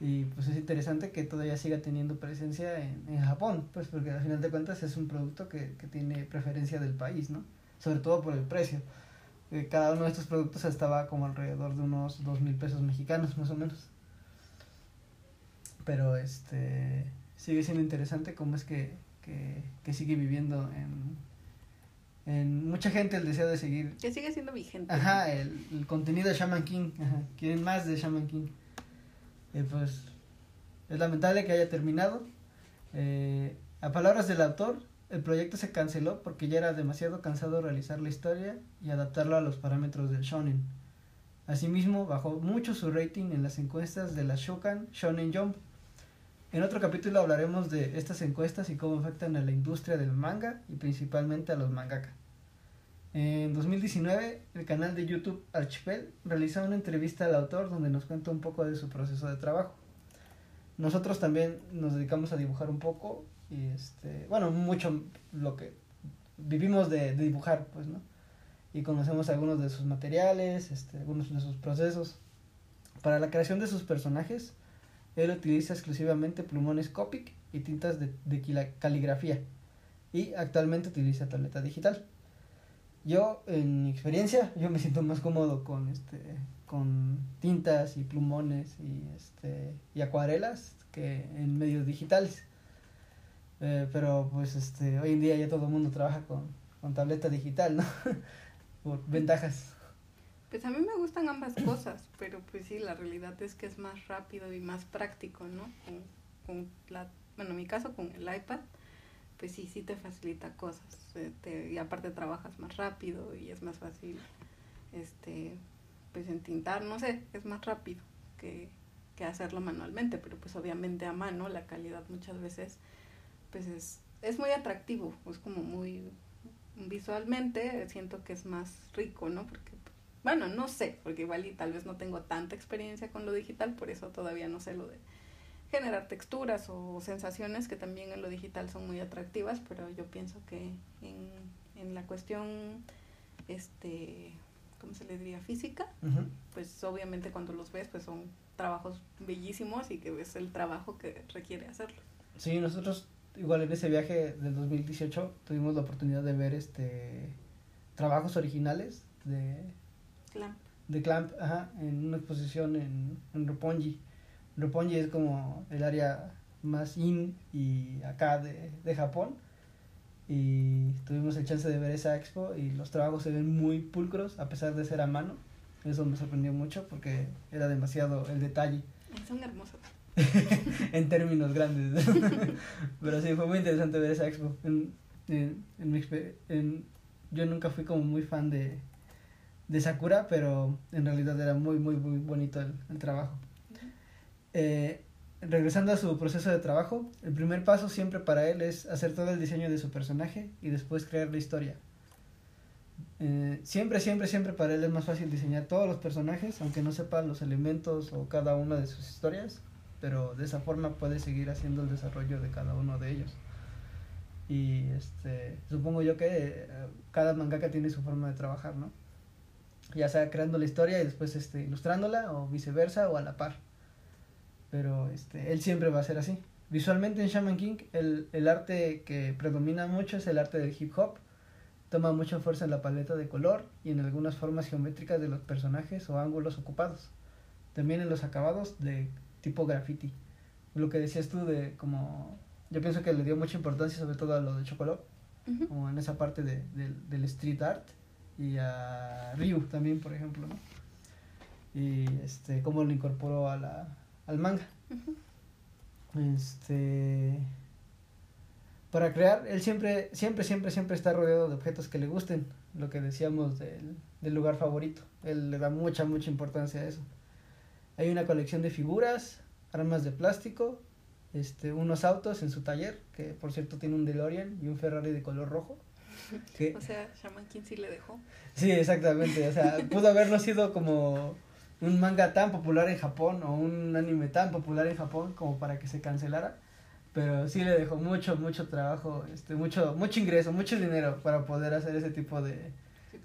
Y pues es interesante que todavía siga teniendo presencia en, en Japón, pues porque al final de cuentas es un producto que, que tiene preferencia del país, ¿no? Sobre todo por el precio. Eh, cada uno de estos productos estaba como alrededor de unos dos mil pesos mexicanos, más o menos. Pero este sigue siendo interesante cómo es que, que, que sigue viviendo en, en mucha gente el deseo de seguir Que sigue siendo vigente. Ajá, el, el contenido de Shaman King. Ajá, quieren más de Shaman King. Eh, pues es lamentable que haya terminado. Eh, a palabras del autor, el proyecto se canceló porque ya era demasiado cansado realizar la historia y adaptarlo a los parámetros del shonen. Asimismo, bajó mucho su rating en las encuestas de la Shokan Shonen Jump. En otro capítulo hablaremos de estas encuestas y cómo afectan a la industria del manga y principalmente a los mangaka. En 2019, el canal de YouTube Archipel realizó una entrevista al autor donde nos cuenta un poco de su proceso de trabajo. Nosotros también nos dedicamos a dibujar un poco y este, bueno, mucho lo que vivimos de, dibujar, pues, ¿no? Y conocemos algunos de sus materiales, este, algunos de sus procesos. Para la creación de sus personajes, él utiliza exclusivamente plumones Copic y tintas de, de caligrafía. Y actualmente utiliza tableta digital. Yo, en mi experiencia, yo me siento más cómodo con este con tintas y plumones y este y acuarelas que en medios digitales. Eh, pero pues este hoy en día ya todo el mundo trabaja con, con tableta digital, ¿no? *laughs* Por ventajas. Pues a mí me gustan ambas cosas, pero pues sí, la realidad es que es más rápido y más práctico, ¿no? Con, con la, bueno, en mi caso con el iPad, pues sí, sí te facilita cosas. eh, te- y aparte trabajas más rápido y es más fácil, este, pues entintar, no sé, es más rápido que, que hacerlo manualmente, pero pues obviamente a mano la calidad muchas veces, pues es, es muy atractivo, es como muy visualmente siento que es más rico, ¿no? Porque, bueno, no sé, porque igual y tal vez no tengo tanta experiencia con lo digital, por eso todavía no sé lo de generar texturas o sensaciones que también en lo digital son muy atractivas, pero yo pienso que en, en la cuestión, este, ¿cómo se le diría? Física, pues obviamente cuando los ves, pues son trabajos bellísimos y que ves el trabajo que requiere hacerlo. Sí, nosotros igual en ese viaje del 2018 tuvimos la oportunidad de ver este trabajos originales de, Clamp. de Clamp ajá, en una exposición en, en Roppongi. Roppongi es como el área más in y acá de, de Japón. Y tuvimos el chance de ver esa expo y los trabajos se ven muy pulcros a pesar de ser a mano. Eso me sorprendió mucho porque era demasiado el detalle Son hermosos. *laughs* en términos grandes. *laughs* Pero sí, fue muy interesante ver esa expo. En, en, en mi en- yo nunca fui como muy fan de, de Sakura, pero en realidad era muy, muy, muy bonito el, el trabajo. Eh, regresando a su proceso de trabajo, el primer paso siempre para él es hacer todo el diseño de su personaje y después crear la historia. Eh, siempre, siempre, siempre para él es más fácil diseñar todos los personajes, aunque no sepa los elementos o cada una de sus historias, pero de esa forma puede seguir haciendo el desarrollo de cada uno de ellos. Y este, supongo yo que eh, cada mangaka tiene su forma de trabajar, ¿no? Ya sea creando la historia y después este, ilustrándola o viceversa o a la par. Pero este, él siempre va a ser así. Visualmente en Shaman King el, el arte que predomina mucho es el arte del hip hop. Toma mucha fuerza en la paleta de color y en algunas formas geométricas de los personajes o ángulos ocupados. También en los acabados de tipo graffiti. Lo que decías tú de como... Yo pienso que le dio mucha importancia sobre todo a lo de Chocolate, como en esa parte de, del- del street art y a Ryu también, por ejemplo, ¿no? y este cómo lo incorporó a la, al manga. Este para crear, él siempre, siempre, siempre, siempre está rodeado de objetos que le gusten, lo que decíamos del, del lugar favorito. Él le da mucha, mucha importancia a eso. Hay una colección de figuras, armas de plástico, este, unos autos en su taller, que por cierto tiene un DeLorean y un Ferrari de color rojo. *laughs* O sea, Shaman King sí le dejó. Sí, exactamente. O sea, pudo haberlo sido como un manga tan popular en Japón o un anime tan popular en Japón como para que se cancelara. Pero sí le dejó mucho, mucho trabajo, este, mucho, mucho ingreso, mucho dinero para poder hacer ese tipo de,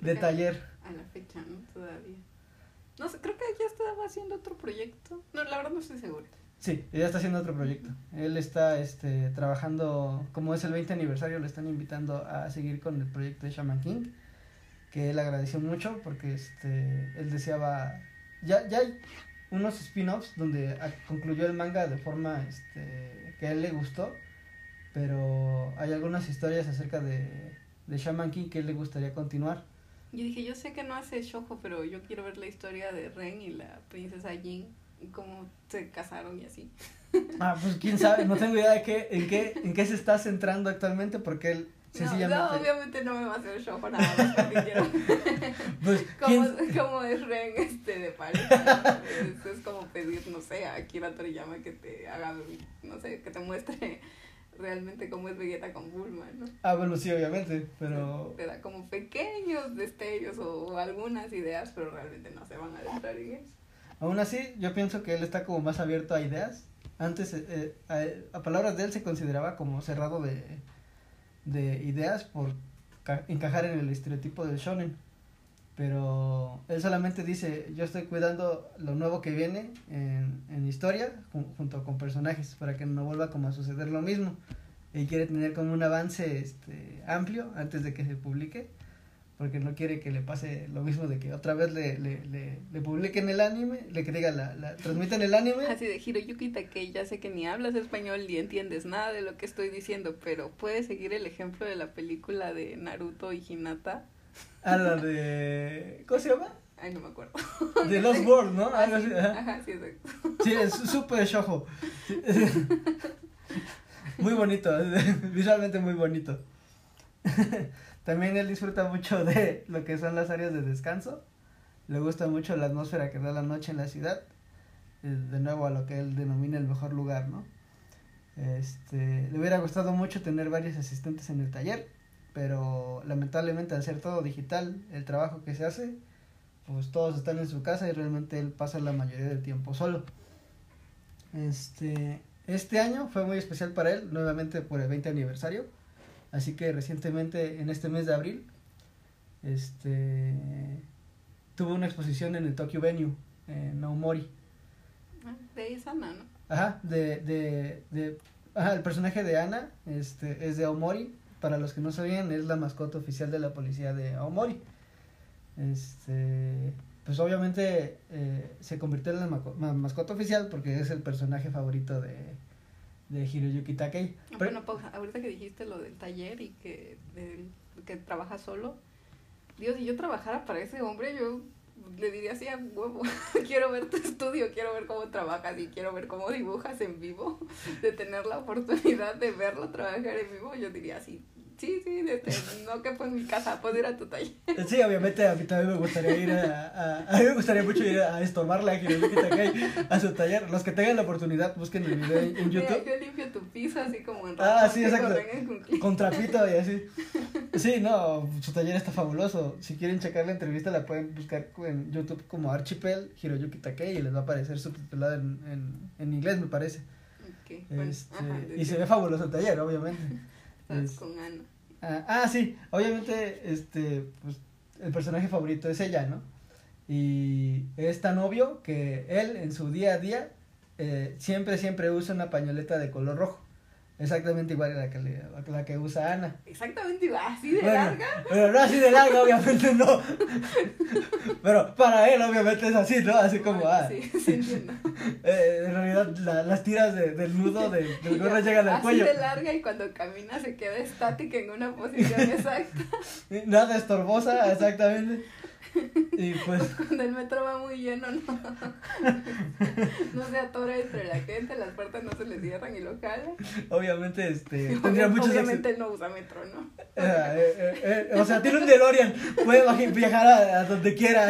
de taller. A la fecha, ¿no? Todavía. No sé, creo que ya estaba haciendo otro proyecto. No, la verdad no estoy segura. Sí, ya está haciendo otro proyecto. Él está este, trabajando, como es el 20 aniversario, le están invitando a seguir con el proyecto de Shaman King, que él agradeció mucho porque este, él deseaba, ya, ya hay unos spin-offs donde concluyó el manga de forma este, que a él le gustó, pero hay algunas historias acerca de, de Shaman King que él le gustaría continuar. Yo dije, yo sé que no hace shojo, pero yo quiero ver la historia de Ren y la princesa Jin cómo se casaron y así. *laughs* Ah, pues quién sabe, no tengo idea de qué, en qué, en qué se está centrando actualmente porque él sencillamente... No, obviamente no me va a hacer para nada porque quiero... *laughs* pues, *laughs* ¿Cómo, es Ren este de pareja? Es, es, como pedir, no sé, a Kira Toriyama que te haga, no sé, que te muestre realmente cómo es Vegeta con Bulma, ¿no? Ah, bueno, sí, obviamente, pero... Te da como pequeños destellos o, o algunas ideas, pero realmente no se van a adentrar en eso. Aún así, yo pienso que él está como más abierto a ideas. Antes, eh, a, palabras de él, se consideraba como cerrado de, de ideas por encajar en el estereotipo del shonen. Pero él solamente dice, yo estoy cuidando lo nuevo que viene en, en historia junto con personajes para que no vuelva como a suceder lo mismo. Y quiere tener como un avance este, amplio antes de que se publique porque no quiere que le pase lo mismo de que otra vez le, le, le, le publiquen el anime, le que diga, la, la, transmiten el anime. Así de Hiroyuki que ya sé que ni hablas español ni entiendes nada de lo que estoy diciendo, pero puedes seguir el ejemplo de la película de Naruto y Hinata. Ah, la de... ¿Cómo se llama? Ay, no me acuerdo. De Lost World, ¿no? Ah, sí, ajá. sí, exacto. Sí, es súper shojo. *laughs* Muy bonito, *laughs* visualmente muy bonito. *laughs* También él disfruta mucho de lo que son las áreas de descanso. Le gusta mucho la atmósfera que da la noche en la ciudad. Eh, de nuevo a lo que él denomina el mejor lugar, ¿no? Este, le hubiera gustado mucho tener varios asistentes en el taller, pero lamentablemente al ser todo digital, el trabajo que se hace, pues todos están en su casa y realmente él pasa la mayoría del tiempo solo. Este, este año fue muy especial para él, nuevamente por el 20 aniversario. Así que recientemente, en este mes de abril, este tuvo una exposición en el Tokyo Venue, en Naomori. Ah, de ahí es Ana, ¿no? Ajá, de, de, de, ajá, el personaje de Ana este, es de Aomori. Para los que no sabían, es la mascota oficial de la policía de Aomori. Este, pues obviamente eh, se convirtió en la mascota oficial porque es el personaje favorito de, de Hiroyuki Takei. bueno, pues, ahorita que dijiste lo del taller y que, que trabaja solo, Dios, si yo trabajara para ese hombre, yo le diría así a huevo, *laughs* quiero ver tu estudio, quiero ver cómo trabajas y quiero ver cómo dibujas en vivo, *laughs* de tener la oportunidad de verlo trabajar en vivo, yo diría así, Sí, sí, este, no que en mi casa, puedo ir a tu taller. Sí, obviamente a mí también me gustaría ir a, a, mí me gustaría mucho ir a, estorbarle a Hiroyuki a su taller. Los que tengan la oportunidad, busquen el video en YouTube. yo limpio tu piso así como en Ah, sí, exacto. Con, trapito y así. Sí, no, su taller está fabuloso. Si quieren checar la entrevista, la pueden buscar en YouTube como Archipel Hiroyuki Takei y les va a aparecer subtitulada en, en, en inglés, me parece. Okay, bueno, este, y se ve fabuloso el taller, obviamente. *laughs* con Ana. Ah, ah, sí, obviamente, este, pues, el personaje favorito es ella, ¿no? Y es tan obvio que él en su día a día eh, siempre, siempre usa una pañoleta de color rojo. Exactamente igual a la que, le, la que usa Ana. Exactamente igual, así de larga. Pero no así de larga, obviamente no. *laughs* pero para él, obviamente es así, ¿no? Así como, ah. Sí, sí. *laughs* Eh, en realidad, la, las tiras de, del nudo de, *laughs* del gorro llegan al cuello. Así de larga y cuando camina se queda estática en una posición exacta. Nada estorbosa, exactamente. *laughs* Y pues, *laughs* Cuando el metro va muy lleno, no, *laughs* no se atora entre la gente, las puertas no se le cierran y lo jalan. obviamente, este, tendría muchos Obviamente él no usa metro, ¿no? Eh, eh, eh, o sea, tiene un DeLorean, puede viajar a, a donde quiera.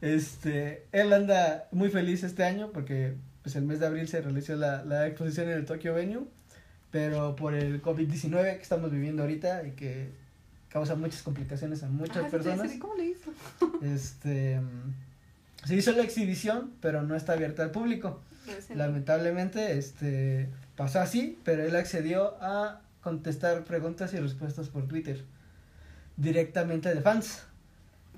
Este, él anda muy feliz este año porque pues el mes de abril se realizó la, la exposición en el Tokyo Venue, pero por el COVID-19 que estamos viviendo ahorita y que causa muchas complicaciones a muchas Ah, personas, ¿Cómo le hizo? este, se hizo la exhibición, pero no está abierta al público. Lamentablemente, este, pasó así, pero él accedió a contestar preguntas y respuestas por Twitter, directamente de fans.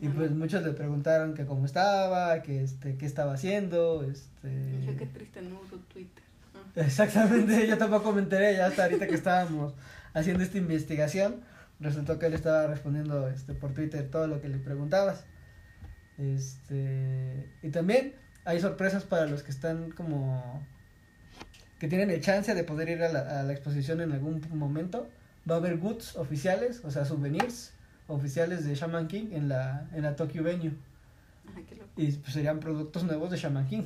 Y Ajá. pues muchos le preguntaron que cómo estaba, que este, qué estaba haciendo, este... Dije, qué triste, no uso Twitter. Ah. Exactamente, *laughs* yo tampoco me enteré, ya hasta ahorita que estábamos haciendo esta investigación, resultó que él estaba respondiendo este, por Twitter todo lo que le preguntabas. Este, y también hay sorpresas para los que están como que tienen el chance de poder ir a la, a la exposición en algún momento. Va a haber goods oficiales, o sea, souvenirs oficiales de Shaman King en la, en la Tokyo Venue. Ay, qué loco. Y pues, serían productos nuevos de Shaman King.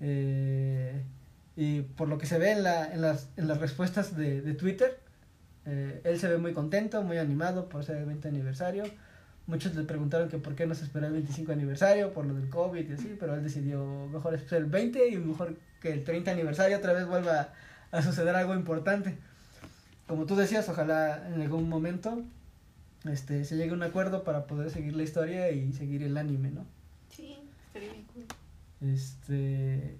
Eh, y por lo que se ve en, la, en, las, en las respuestas de, de Twitter, eh, él se ve muy contento, muy animado por ser el 20 aniversario. Muchos le preguntaron que por qué no se esperó el 25 aniversario por lo del COVID y así, pero él decidió mejor esperar el 20 y mejor que el 30 aniversario otra vez vuelva a, suceder algo importante. Como tú decías, ojalá en algún momento este, se llegue a un acuerdo para poder seguir la historia y seguir el anime, ¿no? Sí, estaría bien cool. Este.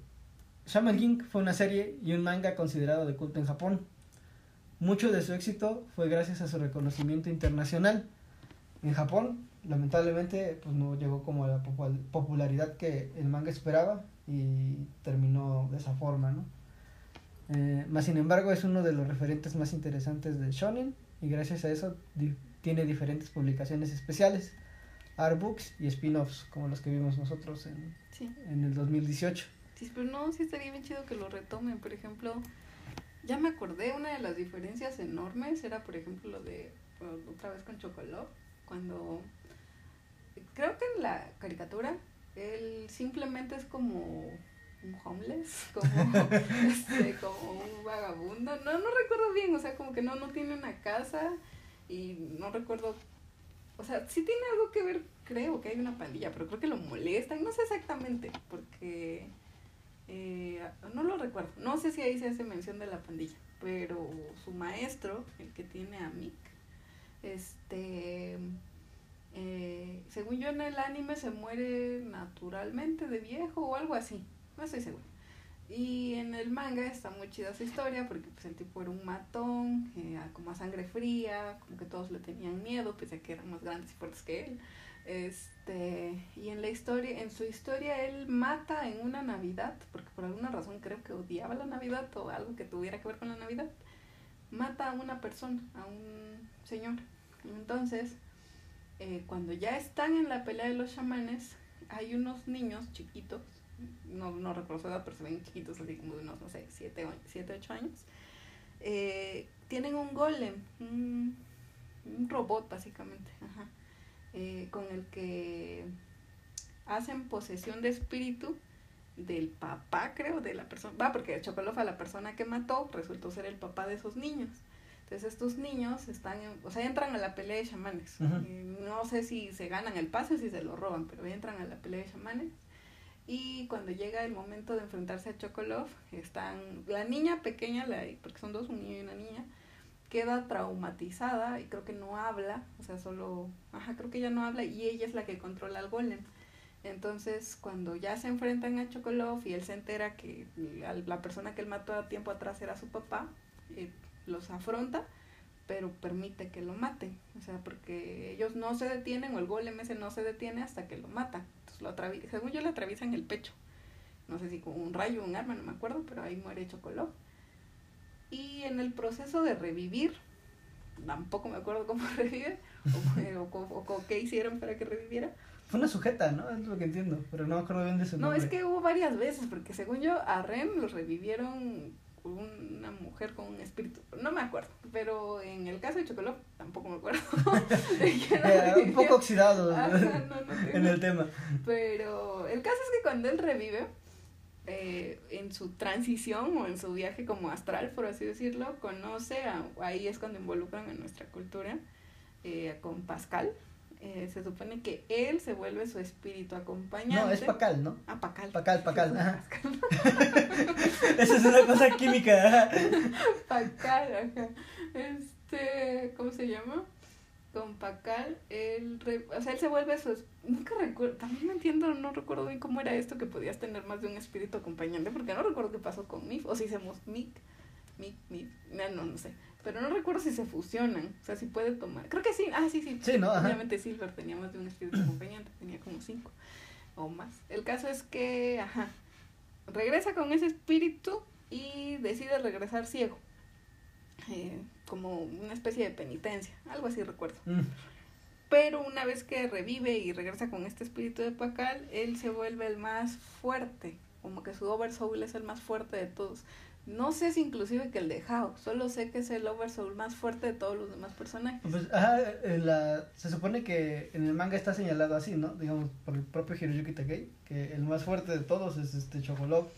Shaman King fue una serie y un manga considerado de culto en Japón. Mucho de su éxito fue gracias a su reconocimiento internacional. En Japón, lamentablemente, pues no llegó como a la popul- popularidad que el manga esperaba y terminó de esa forma, ¿no? Eh, más sin embargo, es uno de los referentes más interesantes del shonen y gracias a eso di- tiene diferentes publicaciones especiales, artbooks y spin-offs como los que vimos nosotros en, Sí. en el 2018. Sí, pero no, sí estaría bien chido que lo retomen. Por ejemplo, ya me acordé, una de las diferencias enormes era, por ejemplo, lo de, bueno, otra vez con Chocolate, cuando, creo que en la caricatura, él simplemente es como un homeless, *laughs* como, este, como un vagabundo. No, no recuerdo bien, o sea, como que no, no tiene una casa y no recuerdo, o sea, sí tiene algo que ver, creo que hay una pandilla, pero creo que lo molestan, no sé exactamente, porque... Eh, no lo recuerdo, no sé si ahí se hace mención de la pandilla, pero su maestro, el que tiene a Mick, este, eh, según yo en el anime se muere naturalmente de viejo o algo así, no estoy segura. Y en el manga está muy chida su historia porque pues el tipo era un matón, eh, como a sangre fría, como que todos le tenían miedo, pese a que eran más grandes y fuertes que él. Este, y en la historia, en su historia él mata en una Navidad, porque por alguna razón creo que odiaba la Navidad o algo que tuviera que ver con la Navidad, mata a una persona, a un señor. Entonces, eh, cuando ya están en la pelea de los chamanes, hay unos niños chiquitos, no, no recuerdo su edad, pero se ven chiquitos, así como de unos, no sé, 7 siete, 8 años, eh, tienen un golem, un robot básicamente, ajá eh, con el que hacen posesión de espíritu del papá, creo, de la persona. Va, porque Chocolofa, la persona que mató, resultó ser el papá de esos niños. Entonces estos niños están, en- o sea, entran a la pelea de chamanes. Eh, no sé si se ganan el pase o si se lo roban, pero entran a la pelea de chamanes. Y cuando llega el momento de enfrentarse a Chocolov, están la niña pequeña, la, porque son dos, un niño y una niña, queda traumatizada y creo que no habla, o sea, solo, ajá, creo que ella no habla y ella es la que controla al golem. Entonces, cuando ya se enfrentan a Chocolov y él se entera que la, persona que él mató a tiempo atrás era su papá, eh, los afronta, pero permite que lo maten, o sea, porque ellos no se detienen o el golem ese no se detiene hasta que lo atravi- según yo le atraviesan el pecho. No sé si con un rayo un arma, no me acuerdo, pero ahí muere Chocolov. Y en el proceso de revivir, tampoco me acuerdo cómo *laughs* revive o, o, o- o qué hicieron para que reviviera. Fue una sujeta, ¿no? Es lo que entiendo, pero no me acuerdo bien de su No, nombre. es que hubo varias veces, porque según yo a Ren los revivieron una mujer con un espíritu. No me acuerdo, pero en el caso de Chocolate tampoco me acuerdo. *laughs* *laughs* Un poco oxidado en el tema. Pero el caso es que cuando él revive, eh, en su transición o en su viaje como astral, por así decirlo, conoce, ahí es cuando involucran en nuestra cultura, eh, con Pascal. Eh, se supone que él se vuelve su espíritu acompañante. No, es Pacal, ¿no? Ah, Pacal. Pacal, Pacal. *laughs* Ajá. *laughs* Esa es una cosa química. Pacal, ajá. Este, ¿cómo se llama? Con Pacal, él, o sea, él se vuelve su... Nunca recuerdo, también no entiendo, no recuerdo bien cómo era esto que podías tener más de un espíritu acompañante, porque no recuerdo qué pasó con Mif, o si hicimos Mick, Mick, Mick, no, no, sé, pero no recuerdo si se fusionan, o sea, si puede tomar, creo que sí, ah, sí, sí, sí no, obviamente Silver tenía más de un espíritu acompañante, tenía como cinco o más. El caso es que, ajá, regresa con ese espíritu y decide regresar ciego. Eh, como una especie de penitencia, algo así recuerdo. Mm. Pero una vez que revive y regresa con este espíritu de Pacal, él se vuelve el más fuerte, como que su Oversoul es el más fuerte de todos. No sé si inclusive que el de Hao, solo sé que es el Oversoul más fuerte de todos los demás personajes. Pues, ajá, la, se supone que en el manga está señalado así, ¿no? Digamos, por el propio Hiroyuki Takei, que el más fuerte de todos es este Chocolate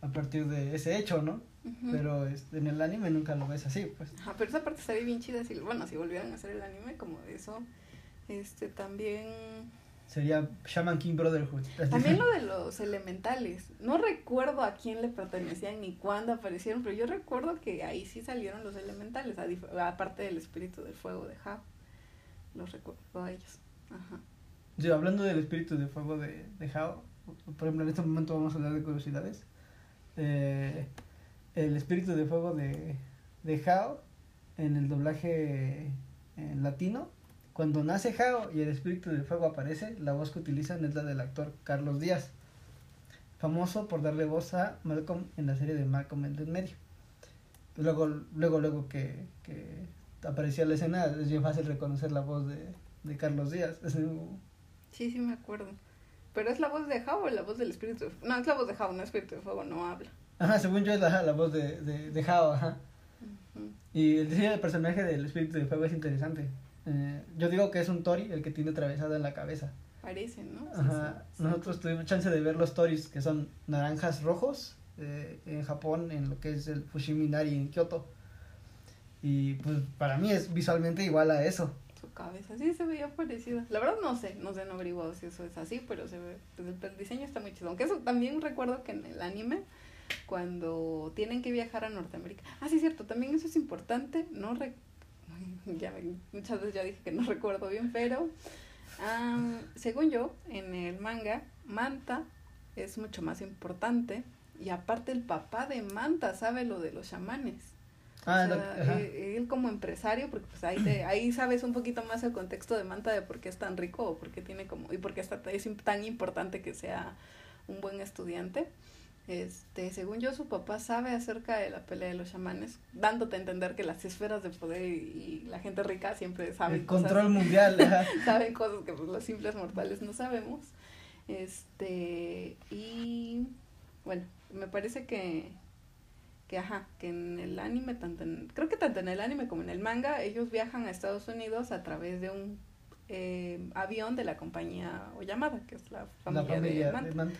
a partir de ese hecho, ¿no? Pero este, en el anime nunca lo ves así, pues. Ajá, pero esa parte estaría bien chida si, bueno, si volvieran a hacer el anime como eso, este, también... Sería Shaman King Brotherhood. *laughs* También lo de los elementales. No recuerdo a quién le pertenecían ni cuándo aparecieron, pero yo recuerdo que ahí sí salieron los elementales, aparte del espíritu del fuego de Hao. Los recuerdo a ellos. Ajá. Sí, hablando del espíritu de fuego de, de Hao, por ejemplo, en este momento vamos a hablar de curiosidades. Eh, el espíritu de fuego de, de Hao en el doblaje en latino. Cuando nace Hao y el espíritu de fuego aparece, la voz que utilizan es la del actor Carlos Díaz, famoso por darle voz a Malcolm en la serie de Malcolm el medio. Luego, luego, luego que, que aparecía la escena, es bien fácil reconocer la voz de, de Carlos Díaz. Sí, sí me acuerdo. Pero es la voz de Hao o la voz del espíritu de fuego. No, es la voz de Hao, no espíritu de fuego, no habla. Ajá, según yo es la, la voz de, de, de Hao, ajá. Y el diseño del personaje del espíritu de fuego es interesante. Eh, yo digo que es un Tori el que tiene atravesada en la cabeza. Parece, ¿no? Ajá. Nosotros tuvimos chance de ver los Toris que son naranjas rojos eh, en Japón, en lo que es el Fushiminari en Kyoto. Y pues para mí es visualmente igual a eso. Su cabeza, sí se veía parecida. La verdad no sé, no sé, no averiguado si eso es así, pero se ve, pues, el diseño está muy chido. Aunque eso también recuerdo que en el anime cuando tienen que viajar a Norteamérica. Ah, sí, cierto, también eso es importante. No *laughs* ya, muchas veces ya dije que no *laughs* recuerdo bien, pero según yo, en el manga, Manta es mucho más importante. Y aparte el papá de Manta sabe lo de los chamanes. Ah, eh, él, como empresario, porque pues ahí, ahí sabes un poquito más el contexto de Manta de por qué es tan rico o por qué tiene como, y por qué está, es tan importante que sea un buen estudiante. Este, según yo, su papá sabe acerca de la pelea de los chamanes, dándote a entender que las esferas de poder y, la gente rica siempre saben El control *laughs* mundial, saben cosas que pues, los simples mortales no sabemos. Este, y bueno, me parece que, que ajá, que en el anime, tanto en, creo que tanto en el anime como en el manga, ellos viajan a Estados Unidos a través de un eh, avión de la compañía Oyamada, que es la familia, de, Manta.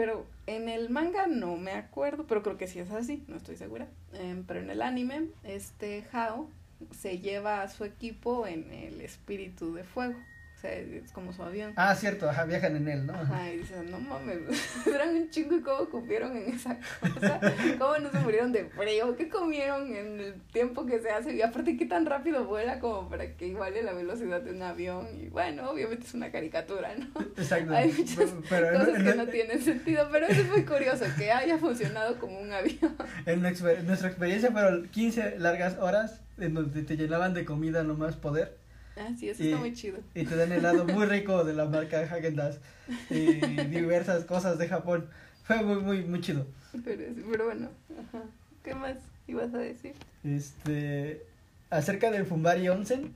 Pero en el manga no me acuerdo, pero creo que sí es así, no estoy segura. Em, pero en el anime, este Hao se lleva a su equipo en el espíritu de fuego. O sea, es como su avión. Ah, cierto, ajá, viajan en él, ¿no? Ajá, y dicen, no mames, *laughs* eran un chingo y cómo cupieron en esa cosa, cómo no se murieron de frío, qué comieron en el tiempo que se hace, y aparte qué tan rápido vuela como para que iguale la velocidad de un avión, y bueno, obviamente es una caricatura, ¿no? Exacto. Hay muchas pero, cosas que no tienen sentido, pero es muy curioso que haya funcionado como un avión. En nuestra experiencia fueron 15 largas horas en donde te llenaban de comida nomás poder Ah, sí, eso está muy chido. Y te dan helado muy rico de la marca Dazs y *laughs* diversas cosas de Japón. Fue muy, muy, muy chido. Pero, pero bueno, ajá. ¿qué más ibas a decir? Este, acerca del Fumbari Onsen,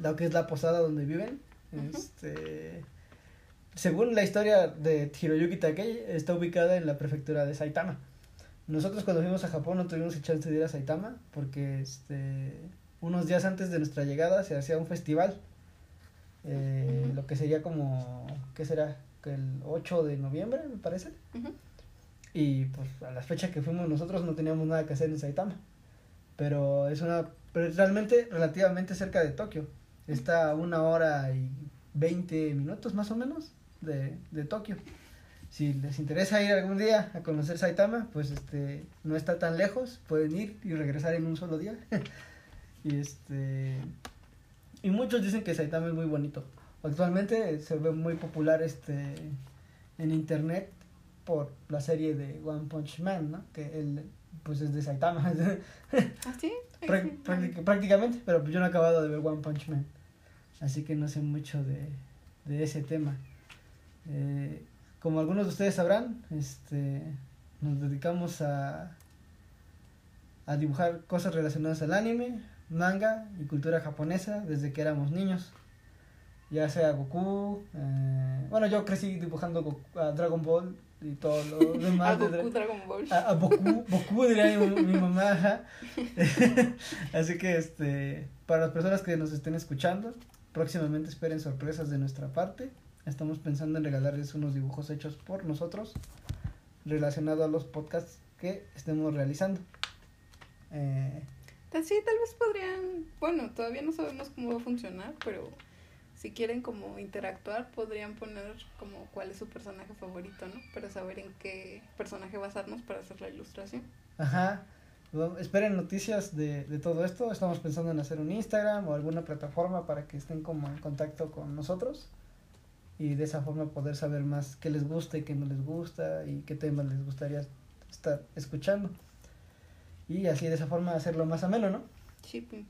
lo que es la posada donde viven, este, según la historia de Hiroyuki Takei, está ubicada en la prefectura de Saitama. Nosotros cuando fuimos a Japón no tuvimos chance de ir a Saitama porque este unos días antes de nuestra llegada se hacía un festival. Eh. Lo que sería como, ¿qué será? El 8 de noviembre, me parece. Y pues a la fecha que fuimos nosotros no teníamos nada que hacer en Saitama. Pero es una, pero realmente relativamente cerca de Tokio. Está a una hora y 20 minutos más o menos de, de Tokio. Si les interesa ir algún día a conocer Saitama, pues este no está tan lejos, pueden ir y regresar en un solo día. *laughs* y este y muchos dicen que Saitama es muy bonito. Actualmente se ve muy popular este en internet por la serie de One Punch Man, ¿no? Que él pues es de Saitama ¿Ah, sí? *laughs* Prá- prácticamente, pero yo no he acabado de ver One Punch Man. Así que no sé mucho de, de ese tema. Eh, como algunos de ustedes sabrán, este, nos dedicamos a, a dibujar cosas relacionadas al anime, manga y cultura japonesa desde que éramos niños. Ya sea Goku, eh, bueno, yo crecí dibujando Goku- a Dragon Ball y todo lo *laughs* A demás. de Dra- Goku Dragon Ball. a, a Boku, Boku diría mi, mi mamá. *laughs* Así que este, para las personas que nos estén escuchando, próximamente esperen sorpresas de nuestra parte. Estamos pensando en regalarles unos dibujos hechos por nosotros relacionados a los podcasts que estemos realizando. Eh, Sí, tal vez podrían, bueno, todavía no sabemos cómo va a funcionar, pero si quieren como interactuar, podrían poner como cuál es su personaje favorito, ¿no? Para saber en qué personaje basarnos para hacer la ilustración. ajá. Esperen noticias de, de todo esto. Estamos pensando en hacer un Instagram o alguna plataforma para que estén como en contacto con nosotros. Y de esa forma poder saber más qué les gusta y qué no les gusta y qué temas les gustaría estar escuchando. Y así de esa forma hacerlo más ameno, ¿no? Sí, pues.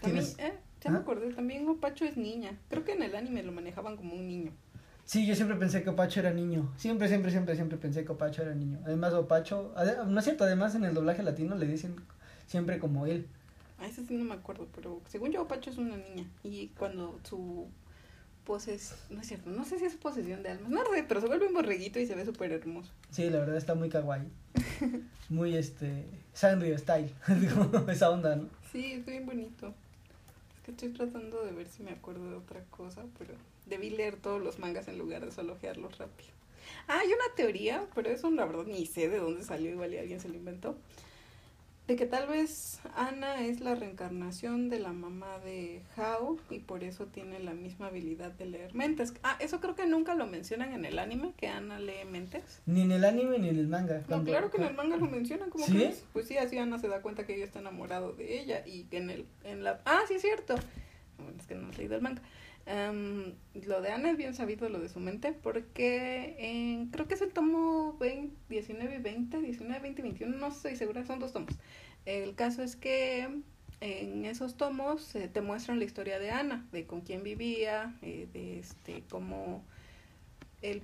También, ¿Tienes- eh, ya me Ajá. acordé, también Opacho es niña. Creo que en el anime lo manejaban como un niño. Sí, yo siempre pensé que Opacho era niño. Siempre, siempre, siempre, siempre pensé que Opacho era niño. Además, Opacho, no es cierto, además en el doblaje latino le dicen siempre como él. A ese sí no me acuerdo, pero según yo Opacho es una niña. Y cuando su poses, no es cierto, no sé si es posesión de almas, no sé, pero se vuelve un borreguito y se ve súper hermoso. Sí, la verdad está muy kawaii. *laughs* Muy este. Sanrio style. *laughs* Esa onda, ¿no? Sí, es bien bonito. Es que estoy tratando de ver si me acuerdo de otra cosa, pero debí leer todos los mangas en lugar de solo ojearlos rápido. Ah, hay una teoría, pero eso la verdad ni sé de dónde salió, igual y alguien se lo inventó. De que tal vez Ana es la reencarnación de la mamá de Hao y por eso tiene la misma habilidad de leer mentes. Ah, eso creo que nunca lo mencionan en el anime, que Ana lee mentes. Ni en el anime ni en el manga. No, claro que en el manga lo mencionan, como ¿Sí? crees? Pues sí, así Ana se da cuenta que ella está enamorado de ella y que en el, en la, ah, sí es cierto. Bueno, es que no has leído el manga. Em, lo de Ana es bien sabido, lo de su mente, porque en, creo que es el tomo 20, 19 y 20, 19, 20 y 21, no estoy segura, son dos tomos. El caso es que en esos tomos eh, te muestran la historia de Ana, de con quién vivía, eh, de este, cómo el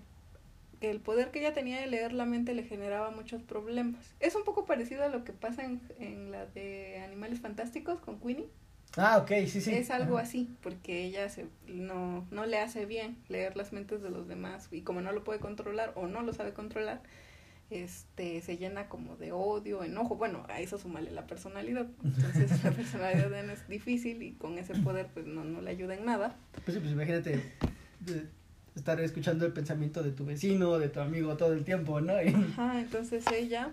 el poder que ella tenía de leer la mente le generaba muchos problemas. Es un poco parecido a lo que pasa en, en la de Animales Fantásticos con Queenie. Ah, ok, sí, sí. es algo Ajá. así, porque ella se, no, no le hace bien leer las mentes de los demás y como no lo puede controlar o no lo sabe controlar, este se llena como de odio, enojo. Bueno, a eso sumarle la personalidad. *laughs* Entonces la personalidad de es difícil y con ese poder pues no, no le ayuda en nada. Pues, pues imagínate de- estar escuchando el pensamiento de tu vecino, de tu amigo todo el tiempo, ¿no? Y- Ajá, entonces ella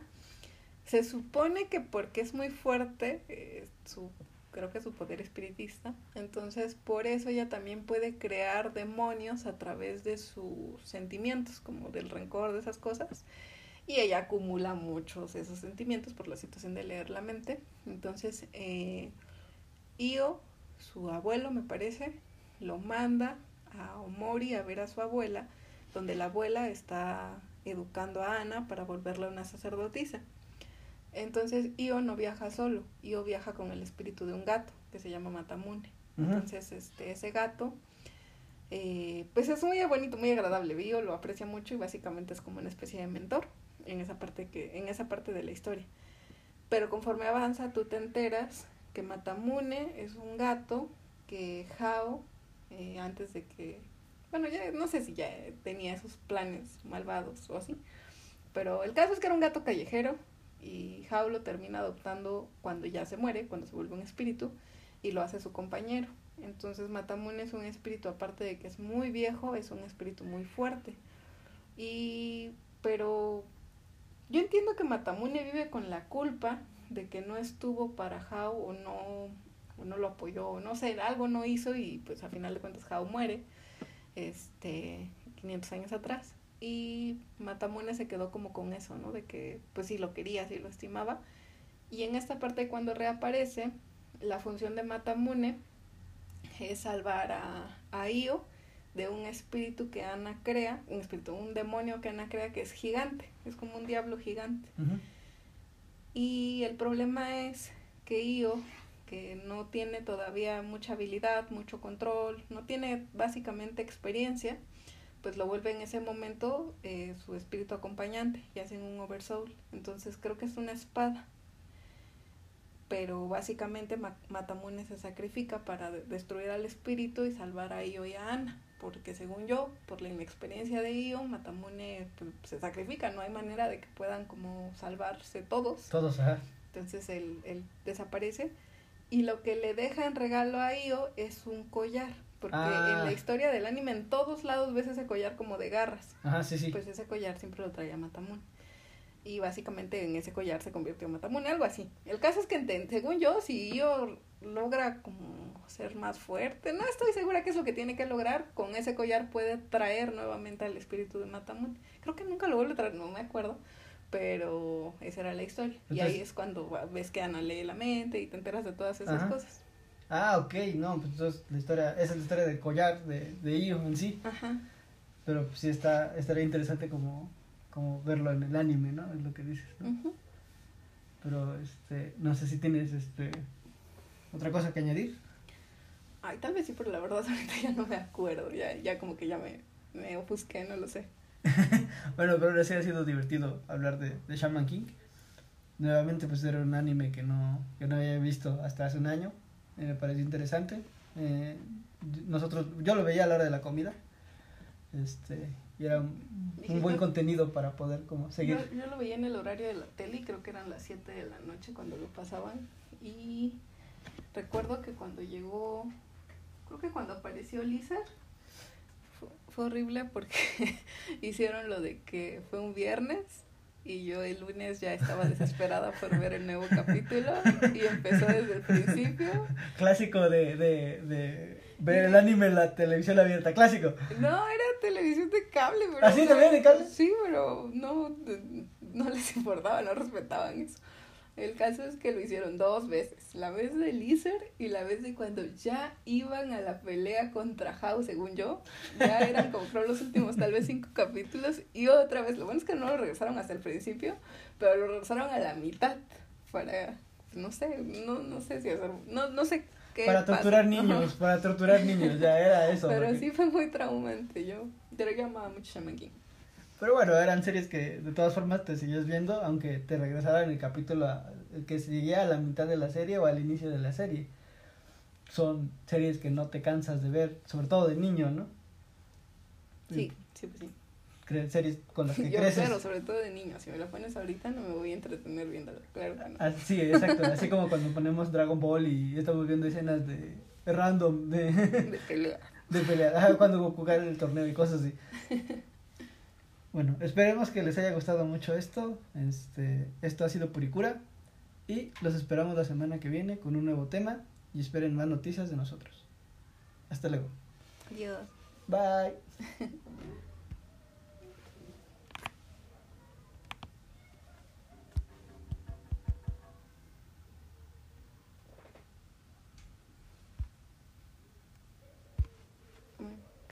se supone que porque es muy fuerte, eh, su creo que su poder espiritista, entonces por eso ella también puede crear demonios a través de sus sentimientos, como del rencor, de esas cosas, y ella acumula muchos esos sentimientos por la situación de leer la mente. Entonces, eh, Io, su abuelo me parece, lo manda a Omori a ver a su abuela, donde la abuela está educando a Ana para volverla una sacerdotisa. Entonces Io no viaja solo, Io viaja con el espíritu de un gato que se llama Matamune. Entonces este ese gato eh, pues es muy bonito, muy agradable. Io lo aprecia mucho y básicamente es como una especie de mentor en esa parte que en esa parte de la historia. Pero conforme avanza tú te enteras que Matamune es un gato que Hao eh, antes de que bueno ya no sé si ya tenía esos planes malvados o así Pero el caso es que era un gato callejero y Hao lo termina adoptando cuando ya se muere, cuando se vuelve un espíritu, y lo hace su compañero. Entonces Matamune es un espíritu, aparte de que es muy viejo, es un espíritu muy fuerte. Y pero yo entiendo que Matamune vive con la culpa de que no estuvo para Hao o no, o no lo apoyó, o no sé, algo no hizo y pues a final de cuentas Hao muere, este, 500 años atrás. Y Matamune se quedó como con eso, ¿no? De que pues sí lo quería, sí lo estimaba. Y en esta parte cuando reaparece, la función de Matamune es salvar a, a Io de un espíritu que Ana crea, un espíritu, un demonio que Ana crea que es gigante, es como un diablo gigante. Y el problema es que Io, que no tiene todavía mucha habilidad, mucho control, no tiene básicamente experiencia, pues lo vuelve en ese momento eh, su espíritu acompañante y hacen un oversoul. Entonces creo que es una espada pero básicamente Matamune se sacrifica para destruir al espíritu y salvar a Io y a Ana, porque según yo, por la inexperiencia de Io, Matamune pues, se sacrifica, no hay manera de que puedan como salvarse todos. Todos, ajá. Entonces él, él desaparece y lo que le deja en regalo a Io es un collar. Porque en la ah. historia del anime en todos lados ves ese collar como de garras. Ajá, sí, sí. Pues ese collar siempre lo traía Matamune y básicamente en ese collar se convirtió Matamune, algo así. El caso es que según yo, si yo logra como ser más fuerte, no estoy segura qué es lo que tiene que lograr, con ese collar puede traer nuevamente al espíritu de Matamune. Creo que nunca lo vuelve a traer, no me acuerdo, pero esa era la historia. y ahí es cuando ves que Ana lee la mente y te enteras de todas esas cosas. Ah, ok, no, pues entonces la historia, esa es la historia del collar de, de Io en sí. Ajá. Pero pues sí está, estaría interesante como como verlo en el anime, ¿no? Es lo que dices, ¿no? Pero, este, no sé si tienes, este, otra cosa que añadir. Ay, tal vez sí, pero la verdad *laughs* ahorita ya no me acuerdo, ya, ya como que ya me, me ofusqué, no lo sé. *laughs* bueno, pero sí ha sido divertido hablar de, de Shaman King. Nuevamente, pues era un anime que no, que no había visto hasta hace un año. Me pareció interesante. Eh, nosotros, yo lo veía a la hora de la comida. Este, y era un, buen contenido para poder como seguir. Yo, lo veía en el horario de la tele creo que eran las 7 de la noche cuando lo pasaban y recuerdo que cuando llegó, creo que cuando apareció Lisa, fue, horrible porque *laughs* hicieron lo de que fue un viernes y yo el lunes ya estaba desesperada por ver el nuevo capítulo y empezó desde el principio. Clásico de, de, de ver el anime en la televisión abierta, clásico. No, era televisión de cable, pero. ¿Ah, también de cable? Sí, pero no, no les importaba, no respetaban eso. El caso es que lo hicieron dos veces, la vez de Lizard y la vez de cuando ya iban a la pelea contra House, según yo. Ya eran como creo los últimos tal vez cinco capítulos y otra vez. Lo bueno es que no lo regresaron hasta el principio, pero lo regresaron a la mitad para, no sé, no, no sé si hacer, no, no sé para torturar niños, para torturar niños, ya era eso. Pero sí fue muy traumante, yo, yo lo llamaba mucho Shaman King. Pero bueno, eran series que de todas formas te sigues viendo, aunque te regresaran el capítulo que seguía a la mitad de la serie o al inicio de la serie. Son series que no te cansas de ver, sobre todo de niño, ¿no? Sí, sí, pues sí series con las *laughs* que Yo creces. Claro, sobre todo de niños. Si me la pones ahorita no me voy a entretener viéndola, claro que no. Ah, sí, exacto. Así como cuando ponemos Dragon Ball y estamos viendo escenas de random de, de pelea. *laughs* De pelea. cuando Goku gana el torneo y cosas así. *laughs* Bueno, esperemos que les haya gustado mucho esto. Este, esto ha sido Puricura. Y los esperamos la semana que viene con un nuevo tema. Y esperen más noticias de nosotros. Hasta luego. Adiós. Bye. *laughs*